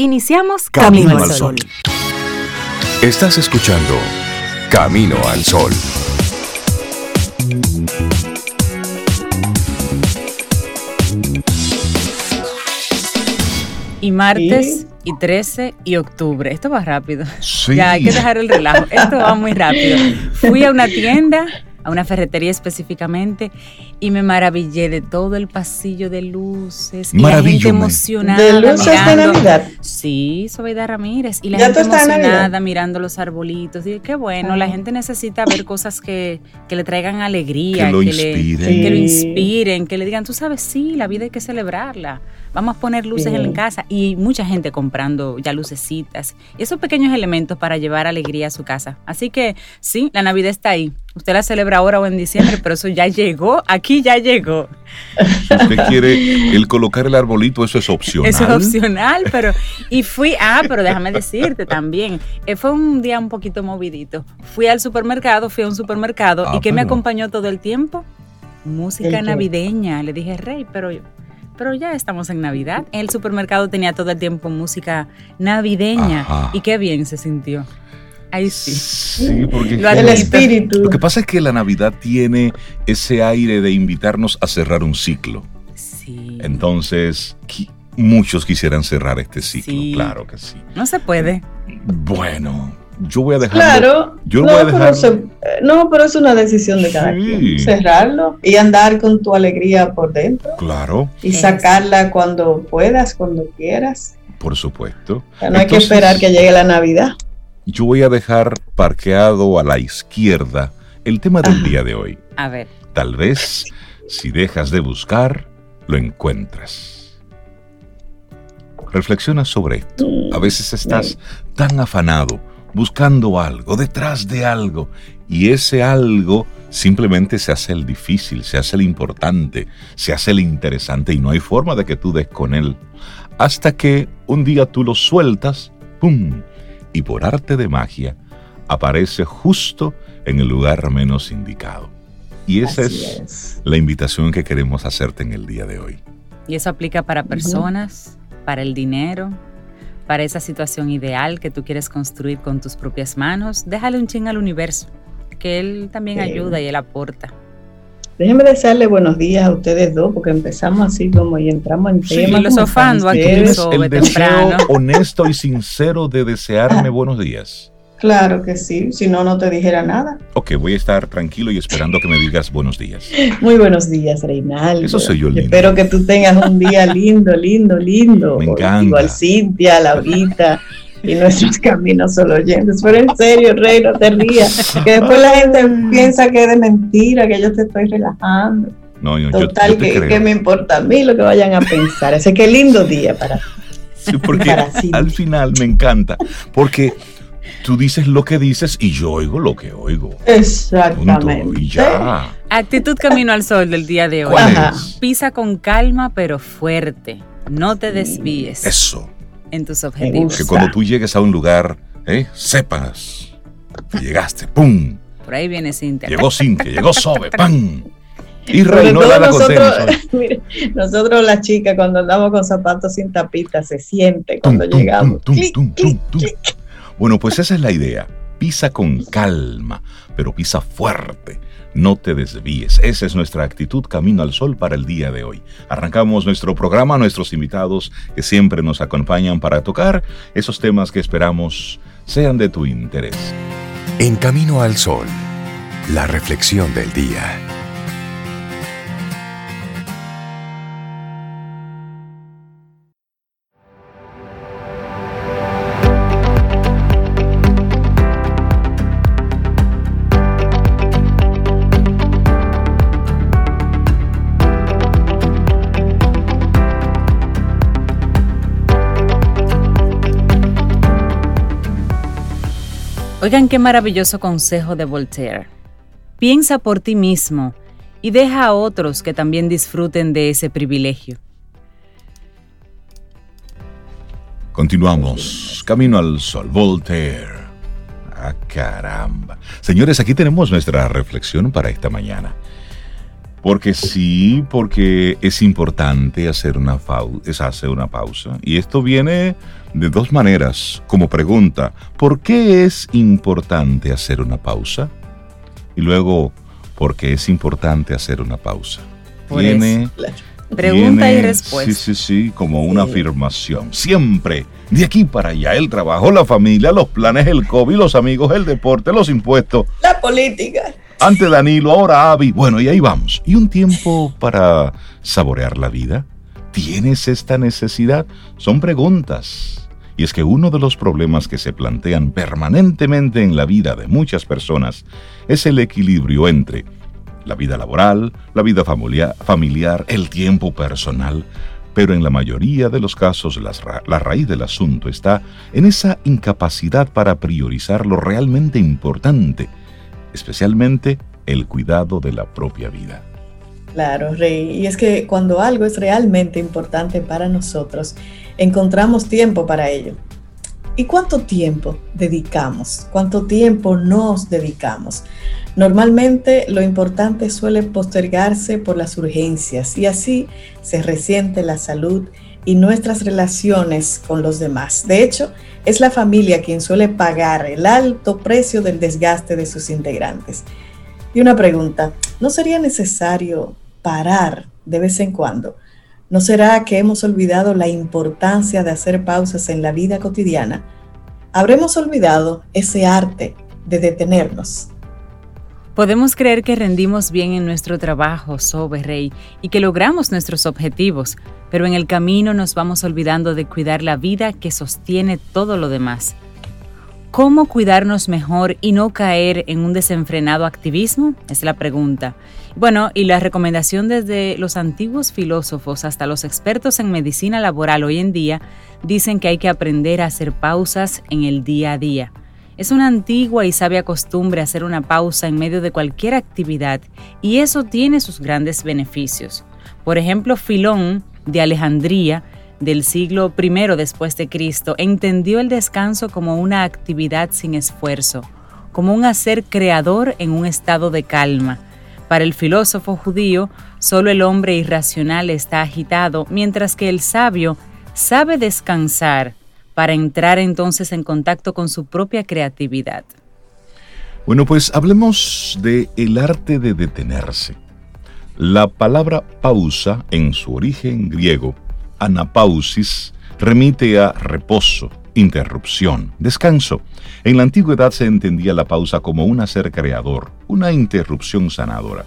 Iniciamos Camino, al Sol. Estás escuchando Camino al Sol. Y martes y 13 y octubre. Esto va rápido. Sí. Ya hay que dejar el relajo. Esto va muy rápido. Fui a una tienda a una ferretería específicamente y me maravillé de todo el pasillo de luces y la gente emocionada De luces de mirando. Navidad. Sí, Sobeida Ramírez y la ¿Ya gente tú estás en emocionada mirando los arbolitos. Y qué bueno, la Ah. gente necesita ver cosas que, que le traigan alegría, Que lo le, inspiren. que lo inspiren, que le digan, tú sabes, sí, la vida hay que celebrarla. Vamos a poner luces Sí. en la casa y mucha gente comprando ya lucecitas y esos pequeños elementos para llevar alegría a su casa. Así que sí, la Navidad está ahí. Usted la celebra ahora o en diciembre, pero eso ya llegó, aquí ya llegó. Si usted quiere el colocar el arbolito, eso es opcional. Eso es opcional, pero y fui, ah, pero déjame decirte también, eh, fue un día un poquito movidito. Fui al supermercado, fui a un supermercado Ah, y ¿qué me acompañó todo el tiempo? Música navideña. Le dije, Rey, pero pero ya estamos en Navidad. El supermercado tenía todo el tiempo música navideña Ajá. y qué bien se sintió. Ahí sí. Sí, porque Lo El espíritu. lo que pasa es que la Navidad tiene ese aire de invitarnos a cerrar un ciclo. Sí. Entonces, qui- muchos quisieran cerrar este ciclo, Sí. claro que sí. No se puede. Bueno, yo voy a dejar. Claro, Yo lo no, voy a pero dejar. se- eh, no, pero es una decisión de cada Sí. quien. Cerrarlo y andar con tu alegría por dentro Claro, y sacarla cuando puedas, cuando quieras. por supuesto. O sea, no hay que esperar que llegue la Navidad. Yo voy a dejar parqueado a la izquierda el tema del Ajá. día de hoy. A ver. Tal vez, si dejas de buscar, lo encuentras. Reflexiona sobre esto. A veces estás tan afanado, buscando algo, detrás de algo, y ese algo simplemente se hace el difícil, se hace el importante, se hace el interesante, y no hay forma de que tú des con él. Hasta que un día tú lo sueltas, ¡pum! Y por arte de magia, aparece justo en el lugar menos indicado. Y esa es. la invitación que queremos hacerte en el día de hoy. Y eso aplica para personas, para el dinero, para esa situación ideal que tú quieres construir con tus propias manos. Déjale un ching al universo, que él también Sí. ayuda y él aporta. Déjenme desearle buenos días a ustedes dos, porque empezamos así como y entramos en Sí, tema. filosofando el deseo temprano. honesto y sincero de desearme buenos días. Claro que sí, si no, no te dijera nada. Ok, voy a estar tranquilo y esperando que me digas buenos días. Muy buenos días, Reinaldo. Eso soy yo, lindo. Espero que tú tengas un día lindo, lindo, lindo. Me encanta. Igual Cintia, Laurita y nuestros caminos solo oyentes. Pero en serio, Rey, no te rías. Que después la gente piensa que es de mentira, que yo te estoy relajando. No, yo, yo- Total, yo te que, creo. que me importa a mí lo que vayan a pensar. Así que lindo día para ti. Sí, porque para al final me encanta. Porque tú dices lo que dices y yo oigo lo que oigo. Punto. Exactamente. Y ya. Actitud camino al sol del día de hoy. ¿Cuál Ajá. es? Pisa con calma pero fuerte. No te desvíes Eso. en tus objetivos. Que cuando tú llegues a un lugar, ¿eh? sepas que llegaste. ¡Pum! Por ahí viene Cintia. Llegó Cintia, llegó Sobe. ¡Pam! Y no la nosotros, contenta. mire, nosotros las chicas cuando andamos con zapatos sin tapita se siente cuando tum, llegamos. tum, Clic, tum, clic, tum, tum. Bueno, pues esa es la idea. Pisa con calma, pero pisa fuerte. No te desvíes. Esa es nuestra actitud camino al sol para el día de hoy. Arrancamos nuestro programa, nuestros invitados que siempre nos acompañan para tocar esos temas que esperamos sean de tu interés. En Camino al Sol, la reflexión del día. Oigan qué maravilloso consejo de Voltaire. Piensa por ti mismo y deja a otros que también disfruten de ese privilegio. Continuamos. Camino al sol. Voltaire. Ah, caramba. Señores, aquí tenemos nuestra reflexión para esta mañana. Porque sí, porque es importante hacer una, es hacer una pausa. Y esto viene de dos maneras. Como pregunta, ¿por qué es importante hacer una pausa? Y luego, ¿por qué es importante hacer una pausa? Viene, Pregunta y respuesta. Sí, sí, sí, como una afirmación. Siempre, de aquí para allá, el trabajo, la familia, los planes, el COVID, los amigos, el deporte, los impuestos. La política. Antes Danilo, ahora Avi. Bueno, y ahí vamos. ¿Y un tiempo para saborear la vida? ¿Tienes esta necesidad? Son preguntas. Y es que uno de los problemas que se plantean permanentemente en la vida de muchas personas es el equilibrio entre la vida laboral, la vida familiar, el tiempo personal, pero en la mayoría de los casos la raíz del asunto está en esa incapacidad para priorizar lo realmente importante especialmente el cuidado de la propia vida. Claro, Rey. Y es que cuando algo es realmente importante para nosotros, encontramos tiempo para ello. ¿Y cuánto tiempo dedicamos? ¿Cuánto tiempo nos dedicamos? Normalmente lo importante suele postergarse por las urgencias y así se resiente la salud y nuestras relaciones con los demás. De hecho, es la familia quien suele pagar el alto precio del desgaste de sus integrantes. Y una pregunta, ¿no sería necesario parar de vez en cuando? ¿No será que hemos olvidado la importancia de hacer pausas en la vida cotidiana? ¿Habremos olvidado ese arte de detenernos? Podemos creer que rendimos bien en nuestro trabajo, Sobe Rey, y que logramos nuestros objetivos, pero en el camino nos vamos olvidando de cuidar la vida que sostiene todo lo demás. ¿Cómo cuidarnos mejor y no caer en un desenfrenado activismo? Es la pregunta. Bueno, y la recomendación desde los antiguos filósofos hasta los expertos en medicina laboral hoy en día dicen que hay que aprender a hacer pausas en el día a día. Es una antigua y sabia costumbre hacer una pausa en medio de cualquier actividad y eso tiene sus grandes beneficios. Por ejemplo, Filón de Alejandría del siglo I después de Cristo entendió el descanso como una actividad sin esfuerzo, como un hacer creador en un estado de calma. Para el filósofo judío, solo el hombre irracional está agitado, mientras que el sabio sabe descansar para entrar entonces en contacto con su propia creatividad. Bueno, pues hablemos de el arte de detenerse. La palabra pausa en su origen griego, anapausis, remite a reposo, interrupción, descanso. En la antigüedad se entendía la pausa como un hacer creador, una interrupción sanadora.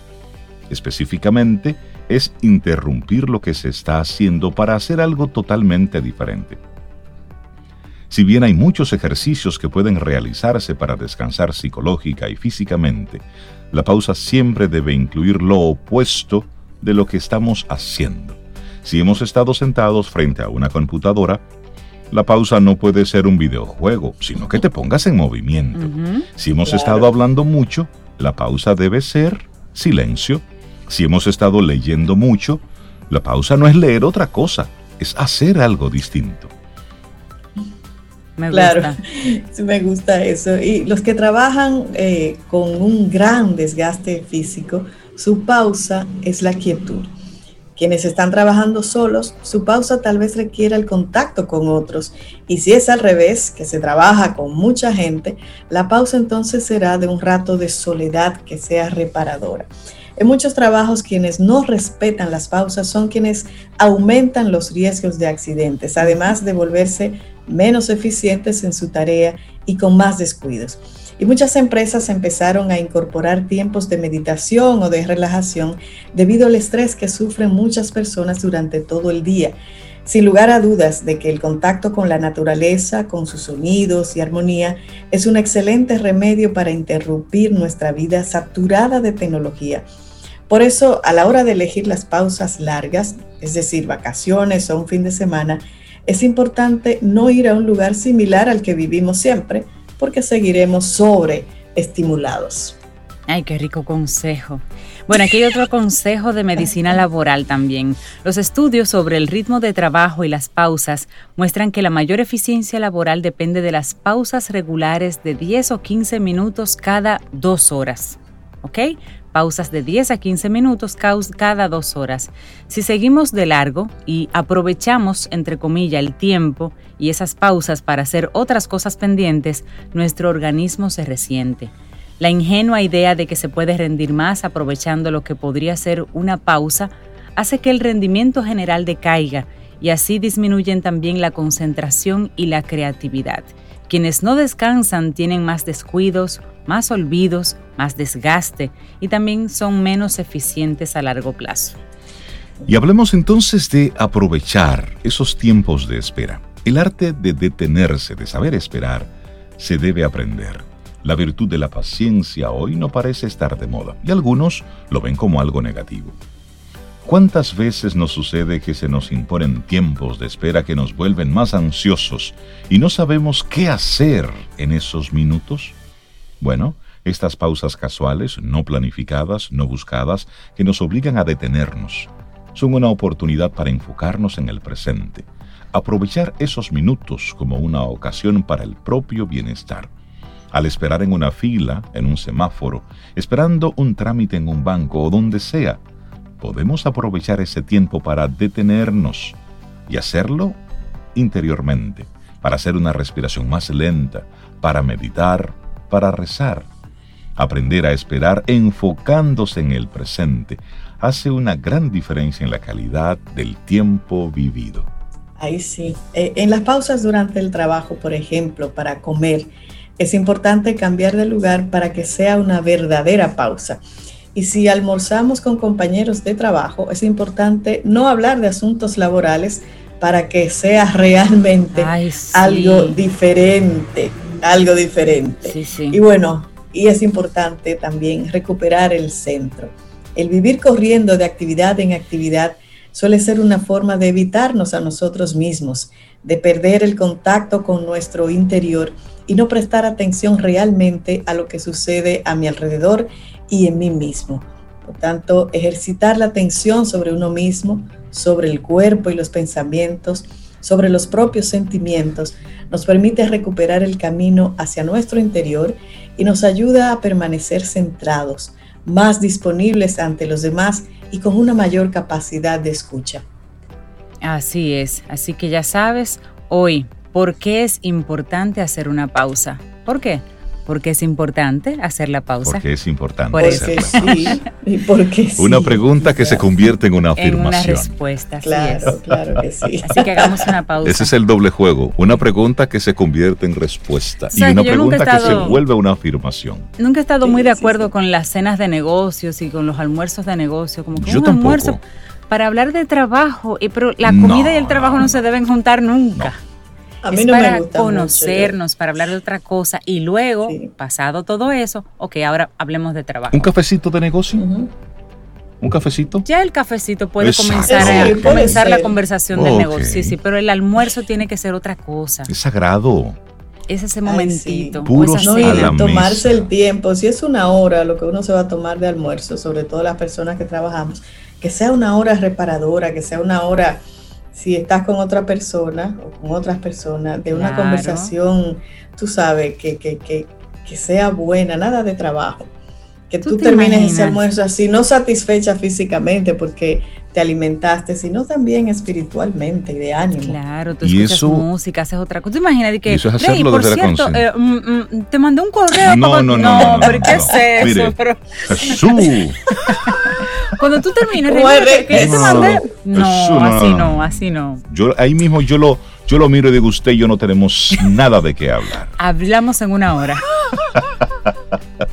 Específicamente, es interrumpir lo que se está haciendo para hacer algo totalmente diferente. Si bien hay muchos ejercicios que pueden realizarse para descansar psicológica y físicamente, la pausa siempre debe incluir lo opuesto de lo que estamos haciendo. Si hemos estado sentados frente a una computadora, la pausa no puede ser un videojuego, sino que te pongas en movimiento. Si hemos estado hablando mucho, la pausa debe ser silencio. Si hemos estado leyendo mucho, la pausa no es leer otra cosa, es hacer algo distinto. Me claro, gusta. me gusta eso. Y los que trabajan eh, con un gran desgaste físico, su pausa es la quietud. Quienes están trabajando solos, su pausa tal vez requiera el contacto con otros. Y si es al revés, que se trabaja con mucha gente, la pausa entonces será de un rato de soledad que sea reparadora. En muchos trabajos quienes no respetan las pausas son quienes aumentan los riesgos de accidentes, además de volverse menos eficientes en su tarea y con más descuidos. Y muchas empresas empezaron a incorporar tiempos de meditación o de relajación debido al estrés que sufren muchas personas durante todo el día. Sin lugar a dudas de que el contacto con la naturaleza, con sus sonidos y armonía, es un excelente remedio para interrumpir nuestra vida saturada de tecnología. Por eso, a la hora de elegir las pausas largas, es decir, vacaciones o un fin de semana, es importante no ir a un lugar similar al que vivimos siempre, porque seguiremos sobreestimulados. Ay, qué rico consejo. Bueno, aquí hay otro consejo de medicina laboral también. Los estudios sobre el ritmo de trabajo y las pausas muestran que la mayor eficiencia laboral depende de las pausas regulares de 10 o 15 minutos cada dos horas. ¿Ok? Pausas de 10 a 15 minutos cada dos horas. Si seguimos de largo y aprovechamos, entre comillas, el tiempo y esas pausas para hacer otras cosas pendientes, nuestro organismo se resiente. La ingenua idea de que se puede rendir más aprovechando lo que podría ser una pausa hace que el rendimiento general decaiga y así disminuyen también la concentración y la creatividad. Quienes no descansan tienen más descuidos, más olvidos, más desgaste y también son menos eficientes a largo plazo. Y hablemos entonces de aprovechar esos tiempos de espera. El arte de detenerse, de saber esperar, se debe aprender. La virtud de la paciencia hoy no parece estar de moda y algunos lo ven como algo negativo. ¿Cuántas veces nos sucede que se nos imponen tiempos de espera que nos vuelven más ansiosos y no sabemos qué hacer en esos minutos? Bueno, estas pausas casuales, no planificadas, no buscadas, que nos obligan a detenernos, son una oportunidad para enfocarnos en el presente, aprovechar esos minutos como una ocasión para el propio bienestar. Al esperar en una fila, en un semáforo, esperando un trámite en un banco o donde sea, podemos aprovechar ese tiempo para detenernos y hacerlo interiormente, para hacer una respiración más lenta, para meditar, para rezar. Aprender a esperar enfocándose en el presente hace una gran diferencia en la calidad del tiempo vivido. Ahí sí. Eh, en las pausas durante el trabajo, por ejemplo, para comer, es importante cambiar de lugar para que sea una verdadera pausa. Y si almorzamos con compañeros de trabajo, es importante no hablar de asuntos laborales para que sea realmente algo diferente, algo diferente. Y bueno, y es importante también recuperar el centro. El vivir corriendo de actividad en actividad suele ser una forma de evitarnos a nosotros mismos, de perder el contacto con nuestro interior y no prestar atención realmente a lo que sucede a mi alrededor y en mí mismo. Por tanto, ejercitar la atención sobre uno mismo, sobre el cuerpo y los pensamientos, sobre los propios sentimientos, nos permite recuperar el camino hacia nuestro interior y nos ayuda a permanecer centrados, más disponibles ante los demás y con una mayor capacidad de escucha. Así es, así que ya sabes, hoy, ¿por qué es importante hacer una pausa? ¿Por qué? Porque es importante hacer la pausa. Porque es importante porque Sí, y porque sí. Una pregunta que se convierte en una afirmación. En una respuesta, claro, claro que sí. Así que hagamos una pausa. Ese es el doble juego. Una pregunta que se convierte en respuesta y una pregunta que se vuelve una afirmación. Nunca he estado muy de acuerdo con las cenas de negocios y con los almuerzos de negocio. Como que un almuerzo para hablar de trabajo, pero la comida y el trabajo no se deben juntar nunca. A mí es para conocernos, para hablar de otra cosa y luego, pasado todo eso, ok, ahora hablemos de trabajo. ¿Un cafecito de negocio? ¿Un cafecito? Ya el cafecito puede comenzar, a, comenzar la conversación del negocio, sí, sí, pero el almuerzo tiene que ser otra cosa. Es sagrado. Es ese momentito. Puros no, y tomarse el tiempo. Si es una hora lo que uno se va a tomar de almuerzo, sobre todo las personas que trabajamos, que sea una hora reparadora, que sea una hora si estás con otra persona o con otras personas, de una conversación, tú sabes, que, que, que, que, sea buena, nada de trabajo. Que tú, termines ese almuerzo así, no satisfecha físicamente porque te alimentaste, sino también espiritualmente y de ánimo. Claro, tú escuchas música, haces otra cosa. Imagínate que, eso es hacerlo por cierto, eh, mm, mm, te mandé un correo. No, no, no, no, pero ¿qué es eso? pero... Jesús. Cuando tú termines, ¿qué, te mandé? No, así no, así no. Yo ahí mismo yo lo yo lo miro y digo, usted y yo no tenemos nada de qué hablar. Hablamos en una hora.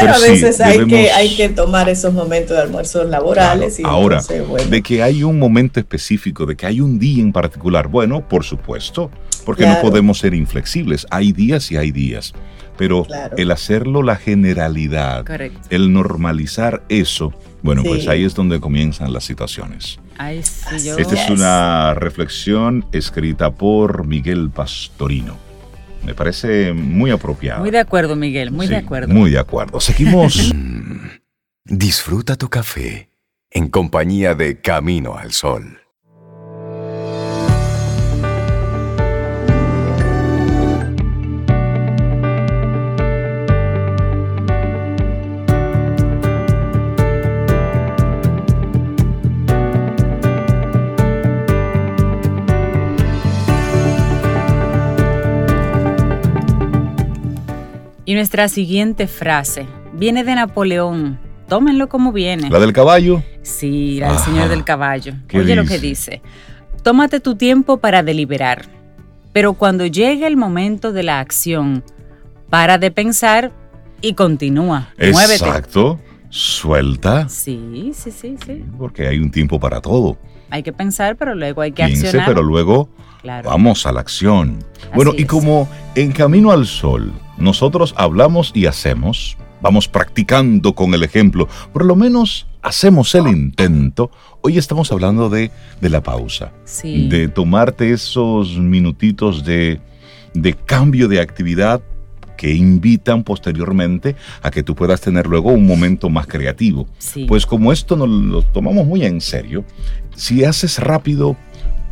Pero, a veces hay, que, hay que tomar esos momentos de almuerzos laborales. y ahora, de que hay un momento específico, de que hay un día en particular, bueno, por supuesto, porque no podemos ser inflexibles. Hay días y hay días. Pero el hacerlo la generalidad, el normalizar eso, bueno, pues ahí es donde comienzan las situaciones. Esta es una reflexión escrita por Miguel Pastorino. Me parece muy apropiado. Muy de acuerdo, Miguel, muy de acuerdo. Muy de acuerdo. Seguimos. Disfruta tu café en compañía de Camino al Sol. Y nuestra siguiente frase viene de Napoleón. Tómenlo como viene. ¿La del caballo? Sí, la del señor del caballo. Oye lo que dice. Tómate tu tiempo para deliberar, pero cuando llegue el momento de la acción, para de pensar y continúa. Muévete. Suelta. Sí, sí, sí, sí. Porque hay un tiempo para todo. Hay que pensar, pero luego hay que Piense, accionar. pero luego vamos a la acción. bueno, y como en Camino al Sol, nosotros hablamos y hacemos, vamos practicando con el ejemplo, por lo menos hacemos el intento. Hoy estamos hablando de, de la pausa, sí. de tomarte esos minutitos de, de cambio de actividad que invitan posteriormente a que tú puedas tener luego un momento más creativo. Pues como esto nos lo tomamos muy en serio, si haces rápido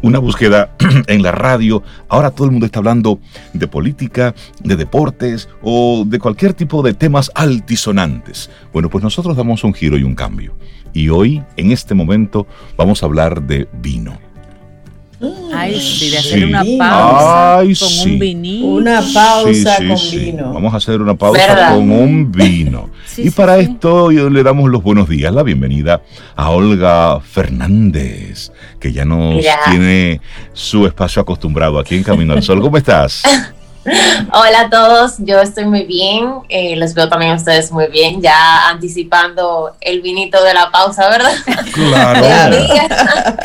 una búsqueda en la radio, ahora todo el mundo está hablando de política, de deportes o de cualquier tipo de temas altisonantes. Bueno, pues nosotros damos un giro y un cambio. Y hoy, en este momento, vamos a hablar de vino. Ay, sí, de hacer una pausa con un vinito. Una pausa con vino. Vamos a hacer una pausa con un vino. y para esto le damos los buenos días, la bienvenida a Olga Fernández, que ya nos tiene su espacio acostumbrado aquí en Camino al Sol. ¿Cómo estás? Hola a todos, yo estoy muy bien, eh, los veo también a ustedes muy bien, ya anticipando el vinito de la pausa, ¿verdad? Claro.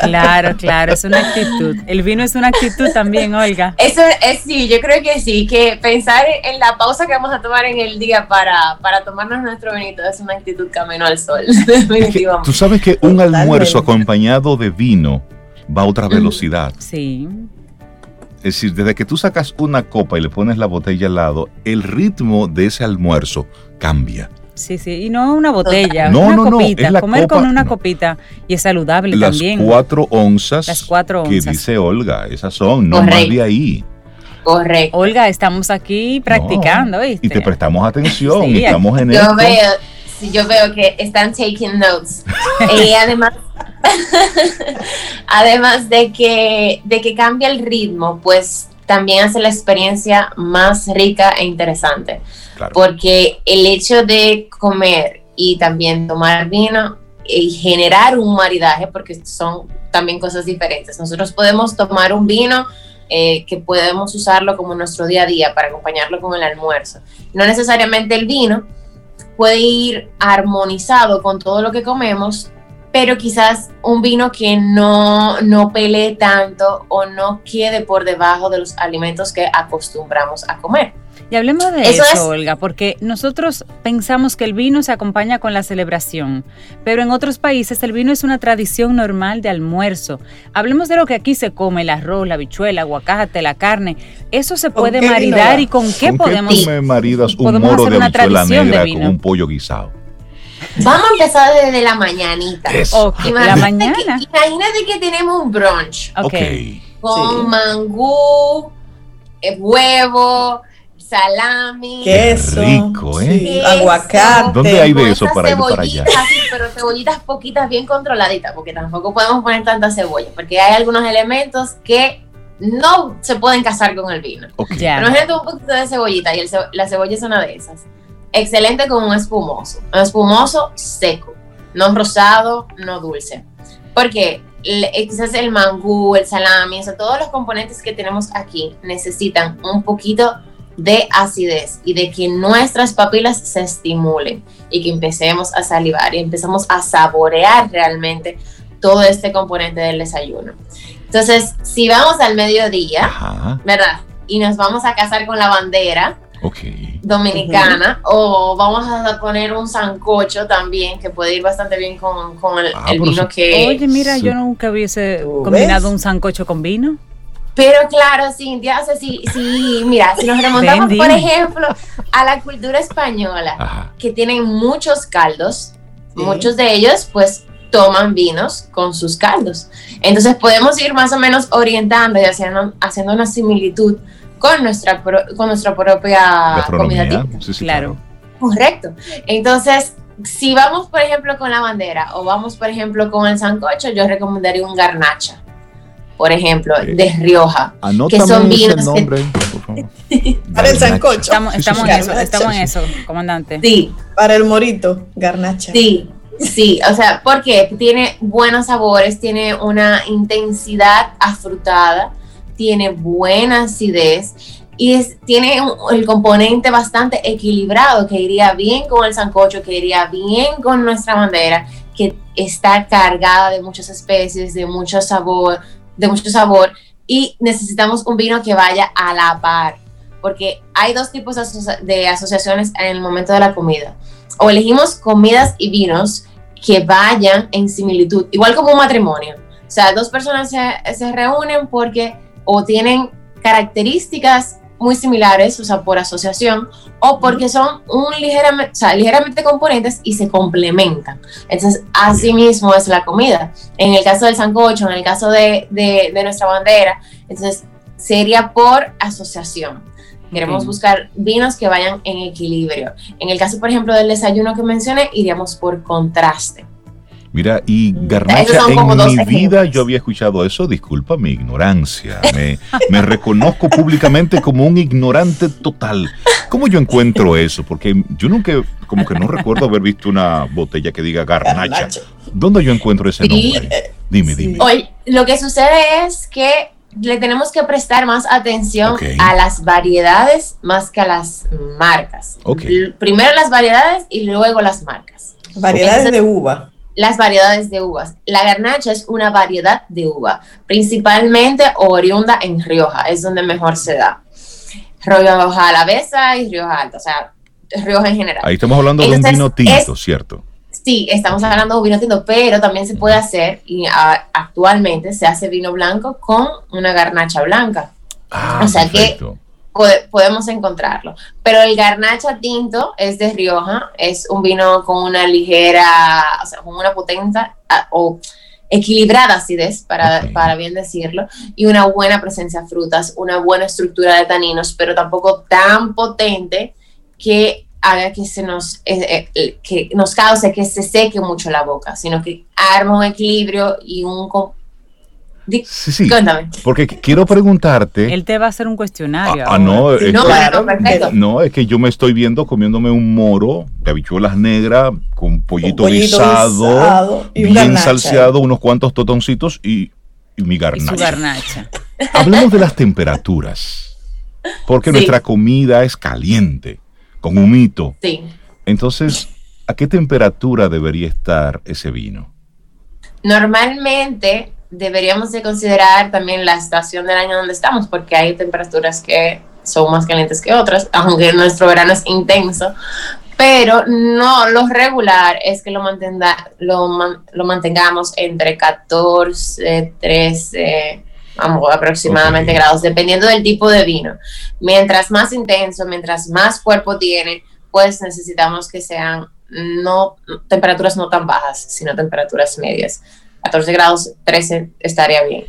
claro, claro, es una actitud. El vino es una actitud también, Olga. Eso es, sí, yo creo que sí, que pensar en la pausa que vamos a tomar en el día para, para tomarnos nuestro vinito es una actitud camino al sol, definitivamente. Tú sabes que un almuerzo acompañado de vino va a otra velocidad. Sí. Es decir, desde que tú sacas una copa y le pones la botella al lado, el ritmo de ese almuerzo cambia. Sí, sí, y no una botella, no, una no, copita. No, Comer con una copita y es saludable las también. Cuatro onzas las cuatro onzas. que dice Olga, esas son, no más de ahí. Correcto. Olga, estamos aquí practicando, ¿viste? Y te prestamos atención, y estamos en yo Veo, yo veo que están taking notes. y además Además de que, de que cambia el ritmo, pues también hace la experiencia más rica e interesante. Porque el hecho de comer y también tomar vino y generar un maridaje, porque son también cosas diferentes. Nosotros podemos tomar un vino eh, que podemos usarlo como nuestro día a día para acompañarlo con el almuerzo. No necesariamente el vino puede ir armonizado con todo lo que comemos pero quizás un vino que no, no pelee tanto o no quede por debajo de los alimentos que acostumbramos a comer. Y hablemos de eso, Olga, porque nosotros pensamos que el vino se acompaña con la celebración, pero en otros países el vino es una tradición normal de almuerzo. Hablemos de lo que aquí se come, el arroz, la bichuela, aguacate, la carne. Eso se puede maridar y con qué podemos... Qué me maridas un moro de habichuela negra con un pollo guisado? Vamos a empezar desde la mañanita. la mañana. Que, imagínate que tenemos un brunch. Okay. Con mangú, eh, huevo, salami, queso, rico, ¿eh? aguacate. ¿Dónde hay de eso para ir para allá? pero cebollitas poquitas, bien controladitas, porque tampoco podemos poner tanta cebolla, porque hay algunos elementos que no se pueden casar con el vino. Okay. Pero imagínate un poquito de cebollita y la cebolla es una de esas excelente con un espumoso. Un espumoso seco, no rosado, no dulce. Porque quizás el mangú, el salami, o todos los componentes que tenemos aquí necesitan un poquito de acidez y de que nuestras papilas se estimulen y que empecemos a salivar y empezamos a saborear realmente todo este componente del desayuno. Entonces, si vamos al mediodía, ¿verdad? Y nos vamos a casar con la bandera, dominicana o vamos a poner un sancocho también que puede ir bastante bien con, el, ah, vino que... Oye, mira, yo nunca hubiese combinado un sancocho con vino. Pero claro, Cintia, o sea, si, si, mira, si nos remontamos, por ejemplo, a la cultura española, que tienen muchos caldos, muchos de ellos, pues, toman vinos con sus caldos. Entonces, podemos ir más o menos orientando y haciendo, haciendo una similitud con nuestra, con nuestra propia comida típica. claro. Correcto. Entonces, si vamos, por ejemplo, con la bandera o vamos, por ejemplo, con el sancocho, yo recomendaría un garnacha, por ejemplo, de Rioja. que son vinos nombre, Para el sancocho. Estamos, estamos en eso, estamos en eso, comandante. Sí. Para el morito, garnacha. Sí, sí, o sea, porque tiene buenos sabores, tiene una intensidad afrutada, tiene buena acidez y es, tiene el componente bastante equilibrado que iría bien con el sancocho, que iría bien con nuestra bandera, que está cargada de muchas especies, de mucho sabor, de mucho sabor y necesitamos un vino que vaya a la par, porque hay dos tipos de asociaciones en el momento de la comida. O elegimos comidas y vinos que vayan en similitud, igual como un matrimonio. O sea, dos personas se, se reúnen porque o tienen características muy similares, o sea, por asociación, o porque son un ligeramente, o sea, ligeramente componentes y se complementan. Entonces, así mismo es la comida. En el caso del sancocho, en el caso de, de, nuestra bandera, entonces sería por asociación. Queremos buscar vinos que vayan en equilibrio. En el caso, por ejemplo, del desayuno que mencioné, iríamos por contraste. Mira, y garnacha, en mi vida yo había escuchado eso, disculpa mi ignorancia, me, me reconozco públicamente como un ignorante total. ¿Cómo yo encuentro eso? Porque yo nunca, como que no recuerdo haber visto una botella que diga garnacha. ¿Dónde yo encuentro ese nombre? Dime, dime. Oye, lo que sucede es que le tenemos que prestar más atención a las variedades más que a las marcas. Primero las variedades y luego las marcas. Variedades de uva las variedades de uvas. La garnacha es una variedad de uva, principalmente oriunda en Rioja, es donde mejor se da. Rioja Alavesa y Rioja Alta, o sea, Rioja en general. Ahí estamos hablando de un vino tinto, ¿cierto? Sí, estamos hablando de un vino tinto, pero también se puede hacer, y actualmente se hace vino blanco con una garnacha blanca. Ah, o sea perfecto podemos encontrarlo. Pero el garnacha tinto es de Rioja, es un vino con una ligera, o sea, con una potencia o equilibrada acidez, para, para bien decirlo, y una buena presencia de frutas, una buena estructura de taninos, pero tampoco tan potente que haga que se nos, eh, eh, que nos cause que se seque mucho la boca, sino que arma un equilibrio y un, Sí, sí. Porque quiero preguntarte. Él te va a hacer un cuestionario. Ah, no, es no, que, no, es que yo me estoy viendo comiéndome un moro de habichuelas negras con pollito, guisado, bien salseado, unos cuantos totoncitos y, mi garnacha. Y su garnacha. Hablemos de las temperaturas. Porque nuestra comida es caliente, con humito. Sí. Entonces, ¿a qué temperatura debería estar ese vino? Normalmente deberíamos de considerar también la estación del año donde estamos, porque hay temperaturas que son más calientes que otras, aunque nuestro verano es intenso, pero no, lo regular es que lo, mantenga, lo, lo mantengamos entre 14, 13, vamos, aproximadamente grados, dependiendo del tipo de vino. Mientras más intenso, mientras más cuerpo tiene, pues necesitamos que sean no temperaturas no tan bajas, sino temperaturas medias. 14 grados, 13 estaría bien.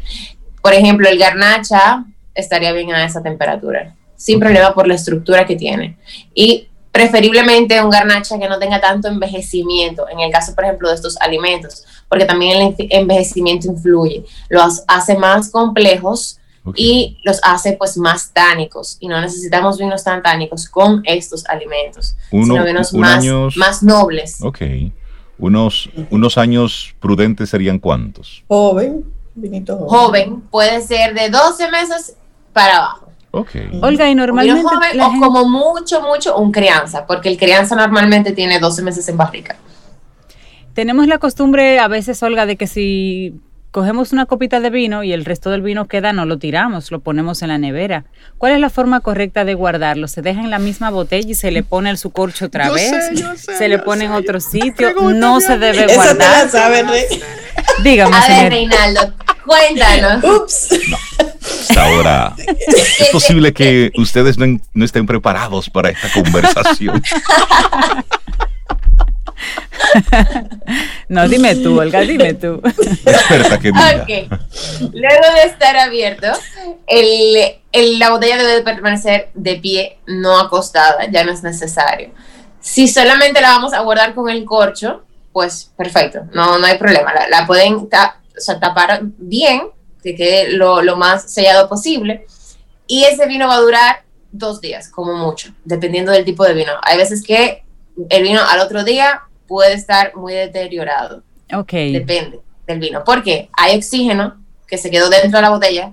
Por ejemplo, el garnacha estaría bien a esa temperatura, sin problema por la estructura que tiene. Y preferiblemente un garnacha que no tenga tanto envejecimiento, en el caso, por ejemplo, de estos alimentos, porque también el envejecimiento influye, los hace más complejos y los hace pues más tánicos y no necesitamos vinos tan tánicos con estos alimentos, sino vinos más, más nobles. Ok. Unos, unos años prudentes serían cuántos? Joven, vinito joven. Joven, puede ser de 12 meses para abajo. Okay. Olga, y normalmente. Joven, o como mucho, mucho un crianza, porque el crianza normalmente tiene 12 meses en barrica. Tenemos la costumbre a veces, Olga, de que si cogemos una copita de vino y el resto del vino queda, no lo tiramos, lo ponemos en la nevera. ¿Cuál es la forma correcta de guardarlo? ¿Se deja en la misma botella y se le pone el sucorcho otra vez? ¿Se le pone en otro sitio? No se debe guardar. Eso te la Dígame, A ver, Reinaldo, cuéntanos. Ups. Ahora, es posible que ustedes no estén preparados para esta conversación. no, dime tú, Olga, dime tú. Experta que Luego de estar abierto, el, la botella debe permanecer de pie, no acostada, ya no es necesario. Si solamente la vamos a guardar con el corcho, pues perfecto, no, no hay problema. La, pueden tapar bien, que quede lo, lo más sellado posible. Y ese vino va a durar dos días, como mucho, dependiendo del tipo de vino. Hay veces que el vino al otro día puede estar muy deteriorado. Ok. Depende del vino. Porque hay oxígeno que se quedó dentro de la botella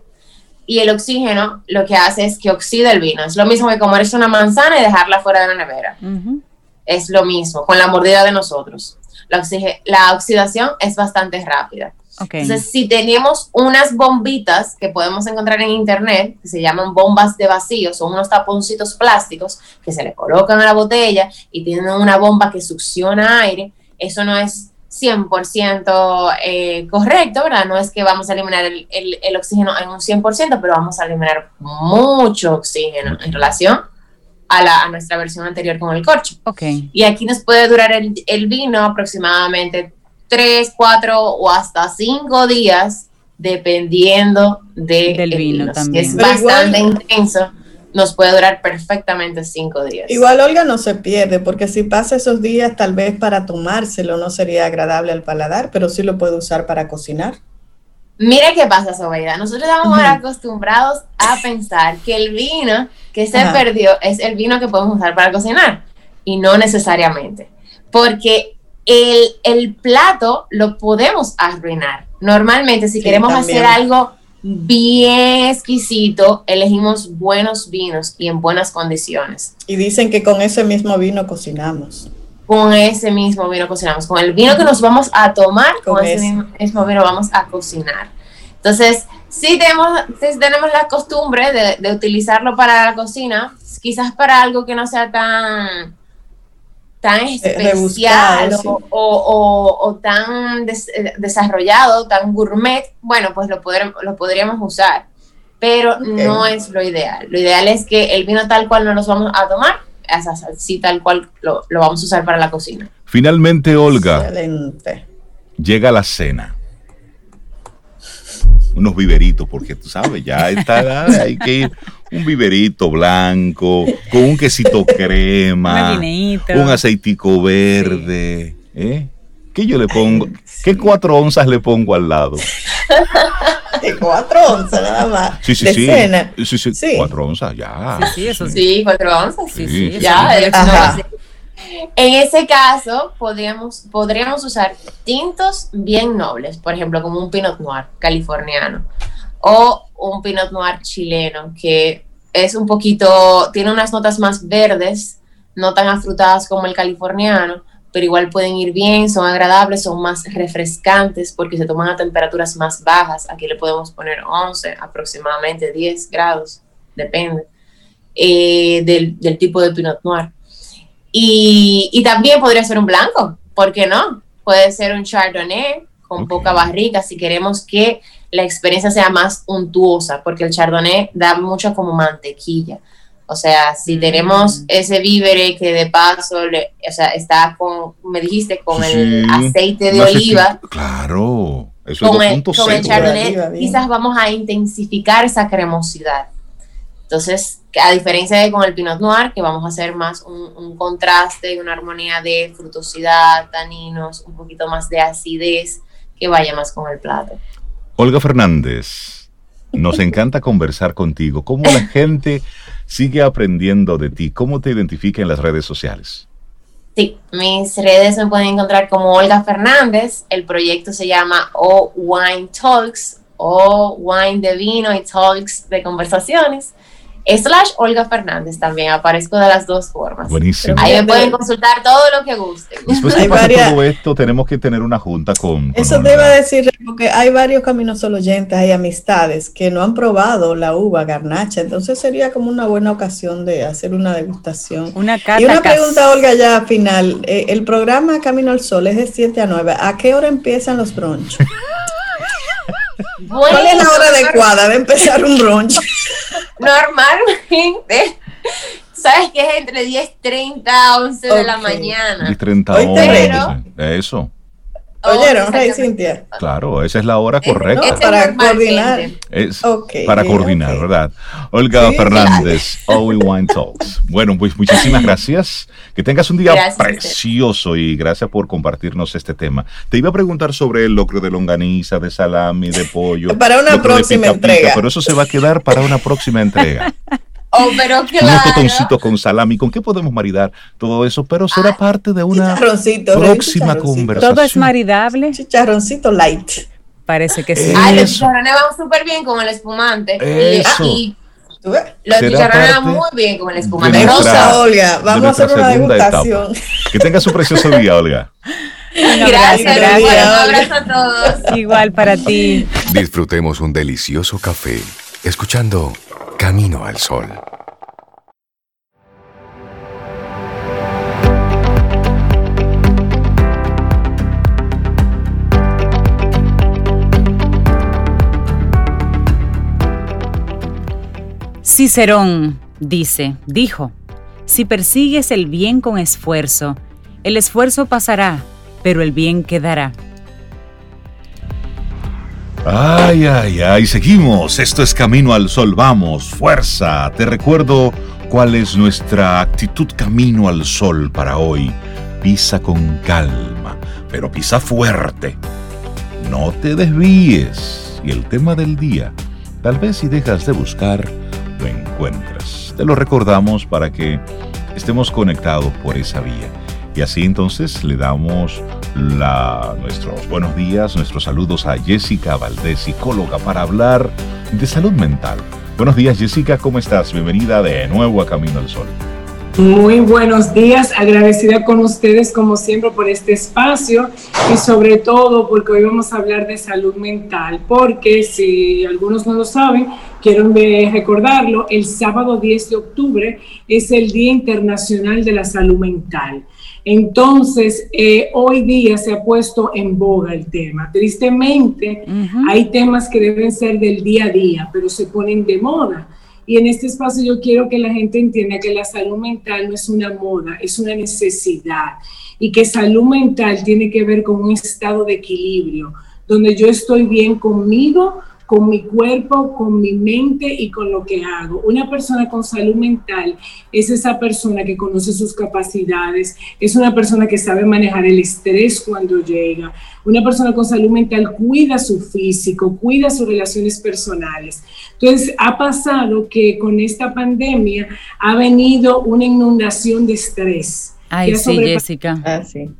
y el oxígeno lo que hace es que oxida el vino. Es lo mismo que comerse una manzana y dejarla fuera de la nevera. Es lo mismo con la mordida de nosotros. La, la oxidación es bastante rápida. Entonces, si tenemos unas bombitas que podemos encontrar en internet, que se llaman bombas de vacío, son unos taponcitos plásticos que se le colocan a la botella y tienen una bomba que succiona aire, eso no es 100% eh, correcto, ¿verdad? No es que vamos a eliminar el, el, oxígeno en un 100%, pero vamos a eliminar mucho oxígeno en relación a, la, a nuestra versión anterior con el corcho. Okay. Y aquí nos puede durar el, el vino aproximadamente tres, cuatro o hasta cinco días, dependiendo del vino, también. es bastante intenso, nos puede durar perfectamente cinco días. Igual Olga no se pierde, porque si pasa esos días, tal vez para tomárselo no sería agradable al paladar, pero sí lo puede usar para cocinar. Mire qué pasa, Sobeida. Nosotros estamos acostumbrados a pensar que el vino que se perdió es el vino que podemos usar para cocinar. Y no necesariamente. Porque el, plato lo podemos arruinar. Normalmente, si queremos hacer algo bien exquisito, elegimos buenos vinos y en buenas condiciones. Y dicen que con ese mismo vino cocinamos. Con ese mismo vino cocinamos. Con el vino que nos vamos a tomar, con, ese mismo, vino vamos a cocinar. Entonces, si tenemos, tenemos la costumbre de, de utilizarlo para la cocina, quizás para algo que no sea tan tan eh, especial o, tan eh, desarrollado, tan gourmet, bueno, pues lo, lo podríamos usar, pero no es lo ideal. Lo ideal es que el vino tal cual no nos vamos a tomar, así tal cual lo, vamos a usar para la cocina. Finalmente, Olga, Excelente. llega la cena unos viveritos, porque tú sabes, ya está, hay que ir un viverito blanco, con un quesito crema, un aceitico verde. ¿eh? ¿Qué yo le pongo? ¿Qué cuatro onzas le pongo al lado? De cuatro onzas nada más. Sí, sí, sí. sí. sí. Cuatro onzas, ya. Sí, sí, eso sí. cuatro onzas. Sí, sí. Ya, en ese caso, podríamos, usar tintos bien nobles, por ejemplo, como un Pinot Noir californiano o un Pinot Noir chileno, que es un poquito, tiene unas notas más verdes, no tan afrutadas como el californiano, pero igual pueden ir bien, son agradables, son más refrescantes porque se toman a temperaturas más bajas. Aquí le podemos poner 11, aproximadamente 10 grados, depende eh, del tipo de Pinot Noir. Y, también podría ser un blanco, ¿por qué no? Puede ser un chardonnay con poca barrica si queremos que la experiencia sea más untuosa, porque el chardonnay da mucho como mantequilla. O sea, si mm. tenemos ese vívere que de paso, o sea, está con, me dijiste, con el aceite de oliva. claro, eso con es el, con el chardonnay, quizás vamos a intensificar esa cremosidad. Entonces, a diferencia de con el Pinot Noir, que vamos a hacer más un, contraste y una armonía de frutosidad, taninos, un poquito más de acidez, que vaya más con el plato. Olga Fernández, nos encanta conversar contigo. ¿Cómo la gente sigue aprendiendo de ti? ¿Cómo te identifica en las redes sociales? Sí, mis redes me pueden encontrar como Olga Fernández. El proyecto se llama O Wine Talks, O Wine de vino y Talks de conversaciones slash Olga Fernández también, aparezco de las dos formas. Buenísimo. Ahí me pueden consultar todo lo que gusten. Después de todo esto, tenemos que tener una junta con... Eso te iba a decir, porque hay varios caminos solo oyentes, hay amistades que no han probado la uva garnacha, entonces sería como una buena ocasión de hacer una degustación. Una y una pregunta, Olga, ya final. Eh, el programa Camino al Sol es de 7 a 9. ¿A qué hora empiezan los brunch? ¿Cuál es la hora adecuada de empezar un brunch? Normalmente, ¿sabes que es entre 10.30 a 11 de la mañana? 10.30 a 11. Eso. ¿Oyeron, Rey Cintia? Claro, esa es la hora correcta. para coordinar. Es para coordinar, ¿verdad? Olga Fernández, All Wine Talks. Bueno, pues muchísimas gracias. Que tengas un día precioso y gracias por compartirnos este tema. Te iba a preguntar sobre el locro de longaniza, de salami, de pollo. Para una próxima entrega. pero eso se va a quedar para una próxima entrega. Oh, pero claro. Unos totoncitos con salami, ¿con qué podemos maridar todo eso? Pero será parte de una próxima conversación. Todo es maridable. Chicharroncito light. Parece que sí. Ay, los chicharrones van súper bien con el espumante. Eso. Y los chicharrones van muy bien con el espumante. Rosa, Olga, vamos a hacer una degustación. Que tenga su precioso día, Olga. gracias, gracias. un abrazo a todos. Igual para ti. Disfrutemos un delicioso café escuchando Camino al Sol. Cicerón dice, dijo, si persigues el bien con esfuerzo, el esfuerzo pasará, pero el bien quedará. Ay, ay, ay, seguimos. Esto es Camino al Sol. Vamos, fuerza. Te recuerdo cuál es nuestra actitud Camino al Sol para hoy. Pisa con calma, pero pisa fuerte. No te desvíes. Y el tema del día, tal vez si dejas de buscar, lo encuentras. Te lo recordamos para que estemos conectados por esa vía. Y así entonces le damos la, nuestros buenos días, nuestros saludos a Jessica Valdés, psicóloga, para hablar de salud mental. Buenos días Jessica, ¿cómo estás? Bienvenida de nuevo a Camino al Sol. Muy buenos días, agradecida con ustedes como siempre por este espacio y sobre todo porque hoy vamos a hablar de salud mental, porque si algunos no lo saben, quiero recordarlo, el sábado 10 de octubre es el Día Internacional de la Salud Mental. Entonces, eh, hoy día se ha puesto en boga el tema. Tristemente, hay temas que deben ser del día a día, pero se ponen de moda. Y en este espacio yo quiero que la gente entienda que la salud mental no es una moda, es una necesidad. Y que salud mental tiene que ver con un estado de equilibrio, donde yo estoy bien conmigo, con mi cuerpo, con mi mente y con lo que hago. Una persona con salud mental es esa persona que conoce sus capacidades, es una persona que sabe manejar el estrés cuando llega. Una persona con salud mental cuida su físico, cuida sus relaciones personales. Entonces, ha pasado que con esta pandemia ha venido una inundación de estrés. Ay, sí, Jessica. Ah, sí.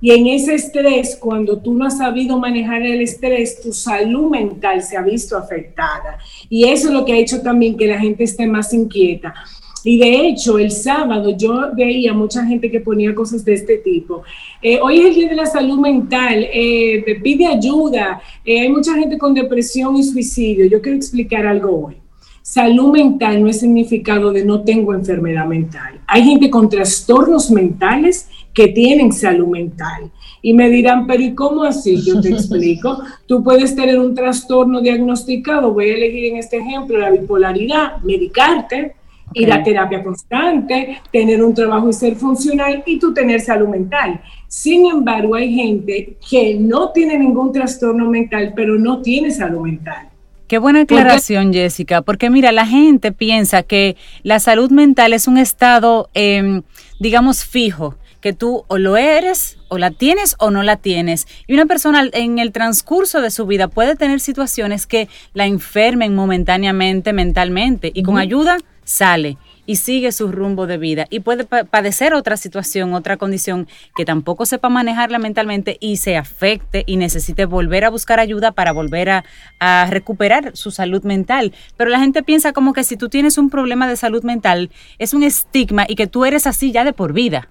Y en ese estrés, cuando tú no has sabido manejar el estrés, tu salud mental se ha visto afectada. Y eso es lo que ha hecho también que la gente esté más inquieta. Y de hecho, el sábado yo veía mucha gente que ponía cosas de este tipo. Eh, hoy es el Día de la Salud Mental, eh, pide ayuda, eh, hay mucha gente con depresión y suicidio. Yo quiero explicar algo hoy. Salud mental no es significado de no tengo enfermedad mental. Hay gente con trastornos mentales que tienen salud mental. Y me dirán, pero ¿y cómo así? Yo te explico. Tú puedes tener un trastorno diagnosticado, voy a elegir en este ejemplo la bipolaridad, medicarte, ir a terapia constante, tener un trabajo y ser funcional y tú tener salud mental. Sin embargo, hay gente que no tiene ningún trastorno mental, pero no tiene salud mental. Qué buena aclaración, Jessica, porque mira, la gente piensa que la salud mental es un estado, em, digamos, fijo que tú o lo eres, o la tienes o no la tienes. Y una persona en el transcurso de su vida puede tener situaciones que la enfermen momentáneamente, mentalmente, y con ayuda sale y sigue su rumbo de vida y puede padecer otra situación, otra condición que tampoco sepa manejarla mentalmente y se afecte y necesite volver a buscar ayuda para volver a, a, recuperar su salud mental. Pero la gente piensa como que si tú tienes un problema de salud mental es un estigma y que tú eres así ya de por vida.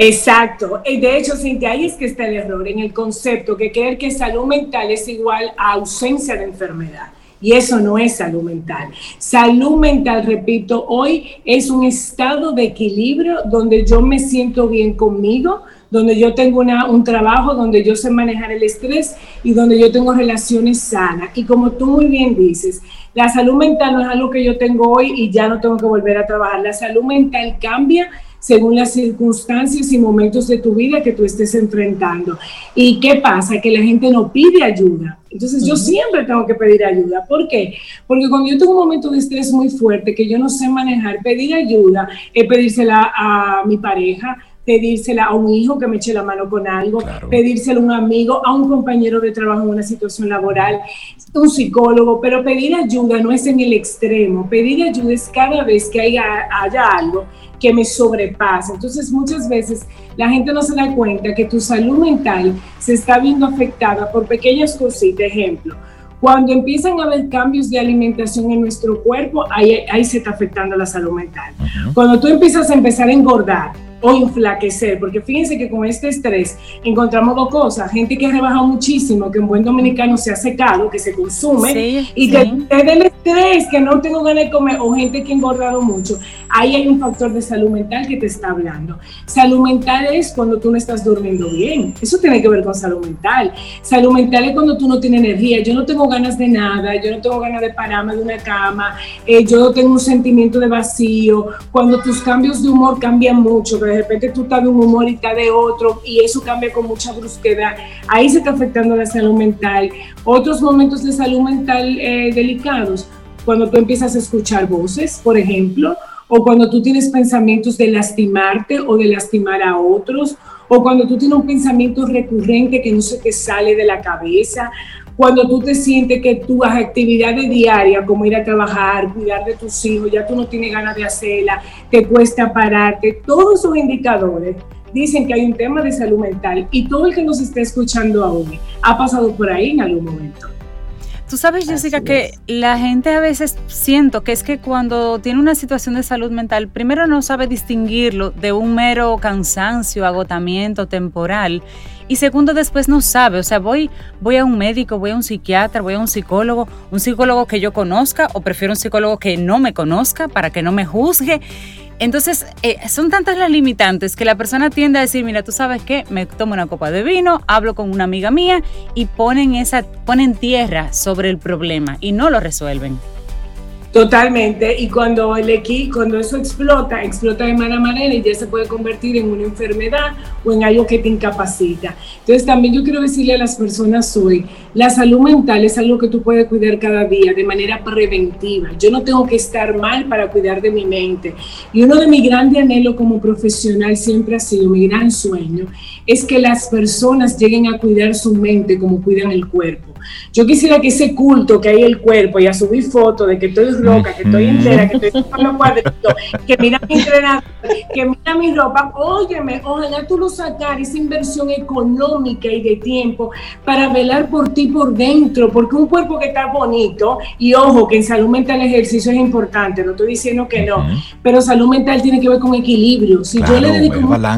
Exacto. Y de hecho, Cintia, ahí es que está el error en el concepto que creer que salud mental es igual a ausencia de enfermedad. Y eso no es salud mental. Salud mental, repito, hoy es un estado de equilibrio donde yo me siento bien conmigo, donde yo tengo una, un trabajo, donde yo sé manejar el estrés y donde yo tengo relaciones sanas. Y como tú muy bien dices, la salud mental no es algo que yo tengo hoy y ya no tengo que volver a trabajar. La salud mental cambia según las circunstancias y momentos de tu vida que tú estés enfrentando. ¿Y qué pasa? Que la gente no pide ayuda. Entonces yo siempre tengo que pedir ayuda. ¿Por qué? Porque cuando yo tengo un momento de estrés muy fuerte que yo no sé manejar, pedir ayuda es pedírsela a mi pareja, pedírsela a un hijo que me eche la mano con algo, pedírsela a un amigo, a un compañero de trabajo en una situación laboral, un psicólogo, pero pedir ayuda no es en el extremo, pedir ayuda es cada vez que haya, haya algo que me sobrepasa. Entonces muchas veces la gente no se da cuenta que tu salud mental se está viendo afectada por pequeñas cositas. Ejemplo, cuando empiezan a haber cambios de alimentación en nuestro cuerpo, ahí, ahí se está afectando la salud mental. Cuando tú empiezas a empezar a engordar, o inflaquecer, porque fíjense que con este estrés encontramos dos cosas, gente que ha rebajado muchísimo, que un buen dominicano se ha secado, que se consume, y que es del estrés, que no tengo ganas de comer, o gente que ha engordado mucho, ahí hay un factor de salud mental que te está hablando. Salud mental es cuando tú no estás durmiendo bien, eso tiene que ver con salud mental. Salud mental es cuando tú no tienes energía, yo no tengo ganas de nada, yo no tengo ganas de pararme de una cama, eh, yo tengo un sentimiento de vacío, cuando tus cambios de humor cambian mucho, de repente tú estás de un humor y estás de otro, y eso cambia con mucha brusquedad, ahí se está afectando la salud mental. Otros momentos de salud mental eh, delicados, cuando tú empiezas a escuchar voces, por ejemplo, o cuando tú tienes pensamientos de lastimarte o de lastimar a otros, o cuando tú tienes un pensamiento recurrente que no se te sale de la cabeza, cuando tú te sientes que tus actividades diarias, como ir a trabajar, cuidar de tus hijos, ya tú no tienes ganas de hacerla, te cuesta pararte, todos esos indicadores dicen que hay un tema de salud mental y todo el que nos esté escuchando aún ha pasado por ahí en algún momento. Tú sabes, Jessica, que la gente a veces siento que es que cuando tiene una situación de salud mental, primero no sabe distinguirlo de un mero cansancio, agotamiento temporal y segundo, después no sabe. O sea, voy, voy a un médico, voy a un psiquiatra, voy a un psicólogo, un psicólogo que yo conozca o prefiero un psicólogo que no me conozca para que no me juzgue. Entonces, eh, son tantas las limitantes que la persona tiende a decir, mira, tú sabes qué, me tomo una copa de vino, hablo con una amiga mía y ponen, esa, ponen tierra sobre el problema y no lo resuelven. Totalmente, y cuando el cuando eso explota, explota de mala manera y ya se puede convertir en una enfermedad o en algo que te incapacita. Entonces también yo quiero decirle a las personas hoy, la salud mental es algo que tú puedes cuidar cada día de manera preventiva. Yo no tengo que estar mal para cuidar de mi mente. Y uno de mis grandes anhelos como profesional siempre ha sido mi gran sueño, es que las personas lleguen a cuidar su mente como cuidan el cuerpo. Yo quisiera que ese culto que hay el cuerpo y a subir fotos de que estoy loca, que estoy entera, que estoy con los cuadritos, que mira mi entrenador, que mira mi ropa, óyeme, ojalá tú lo sacar esa inversión económica y de tiempo para velar por ti por dentro, porque un cuerpo que está bonito, y ojo, que en salud mental el ejercicio es importante, no estoy diciendo que no, pero salud mental tiene que ver con equilibrio. Si yo le dedico una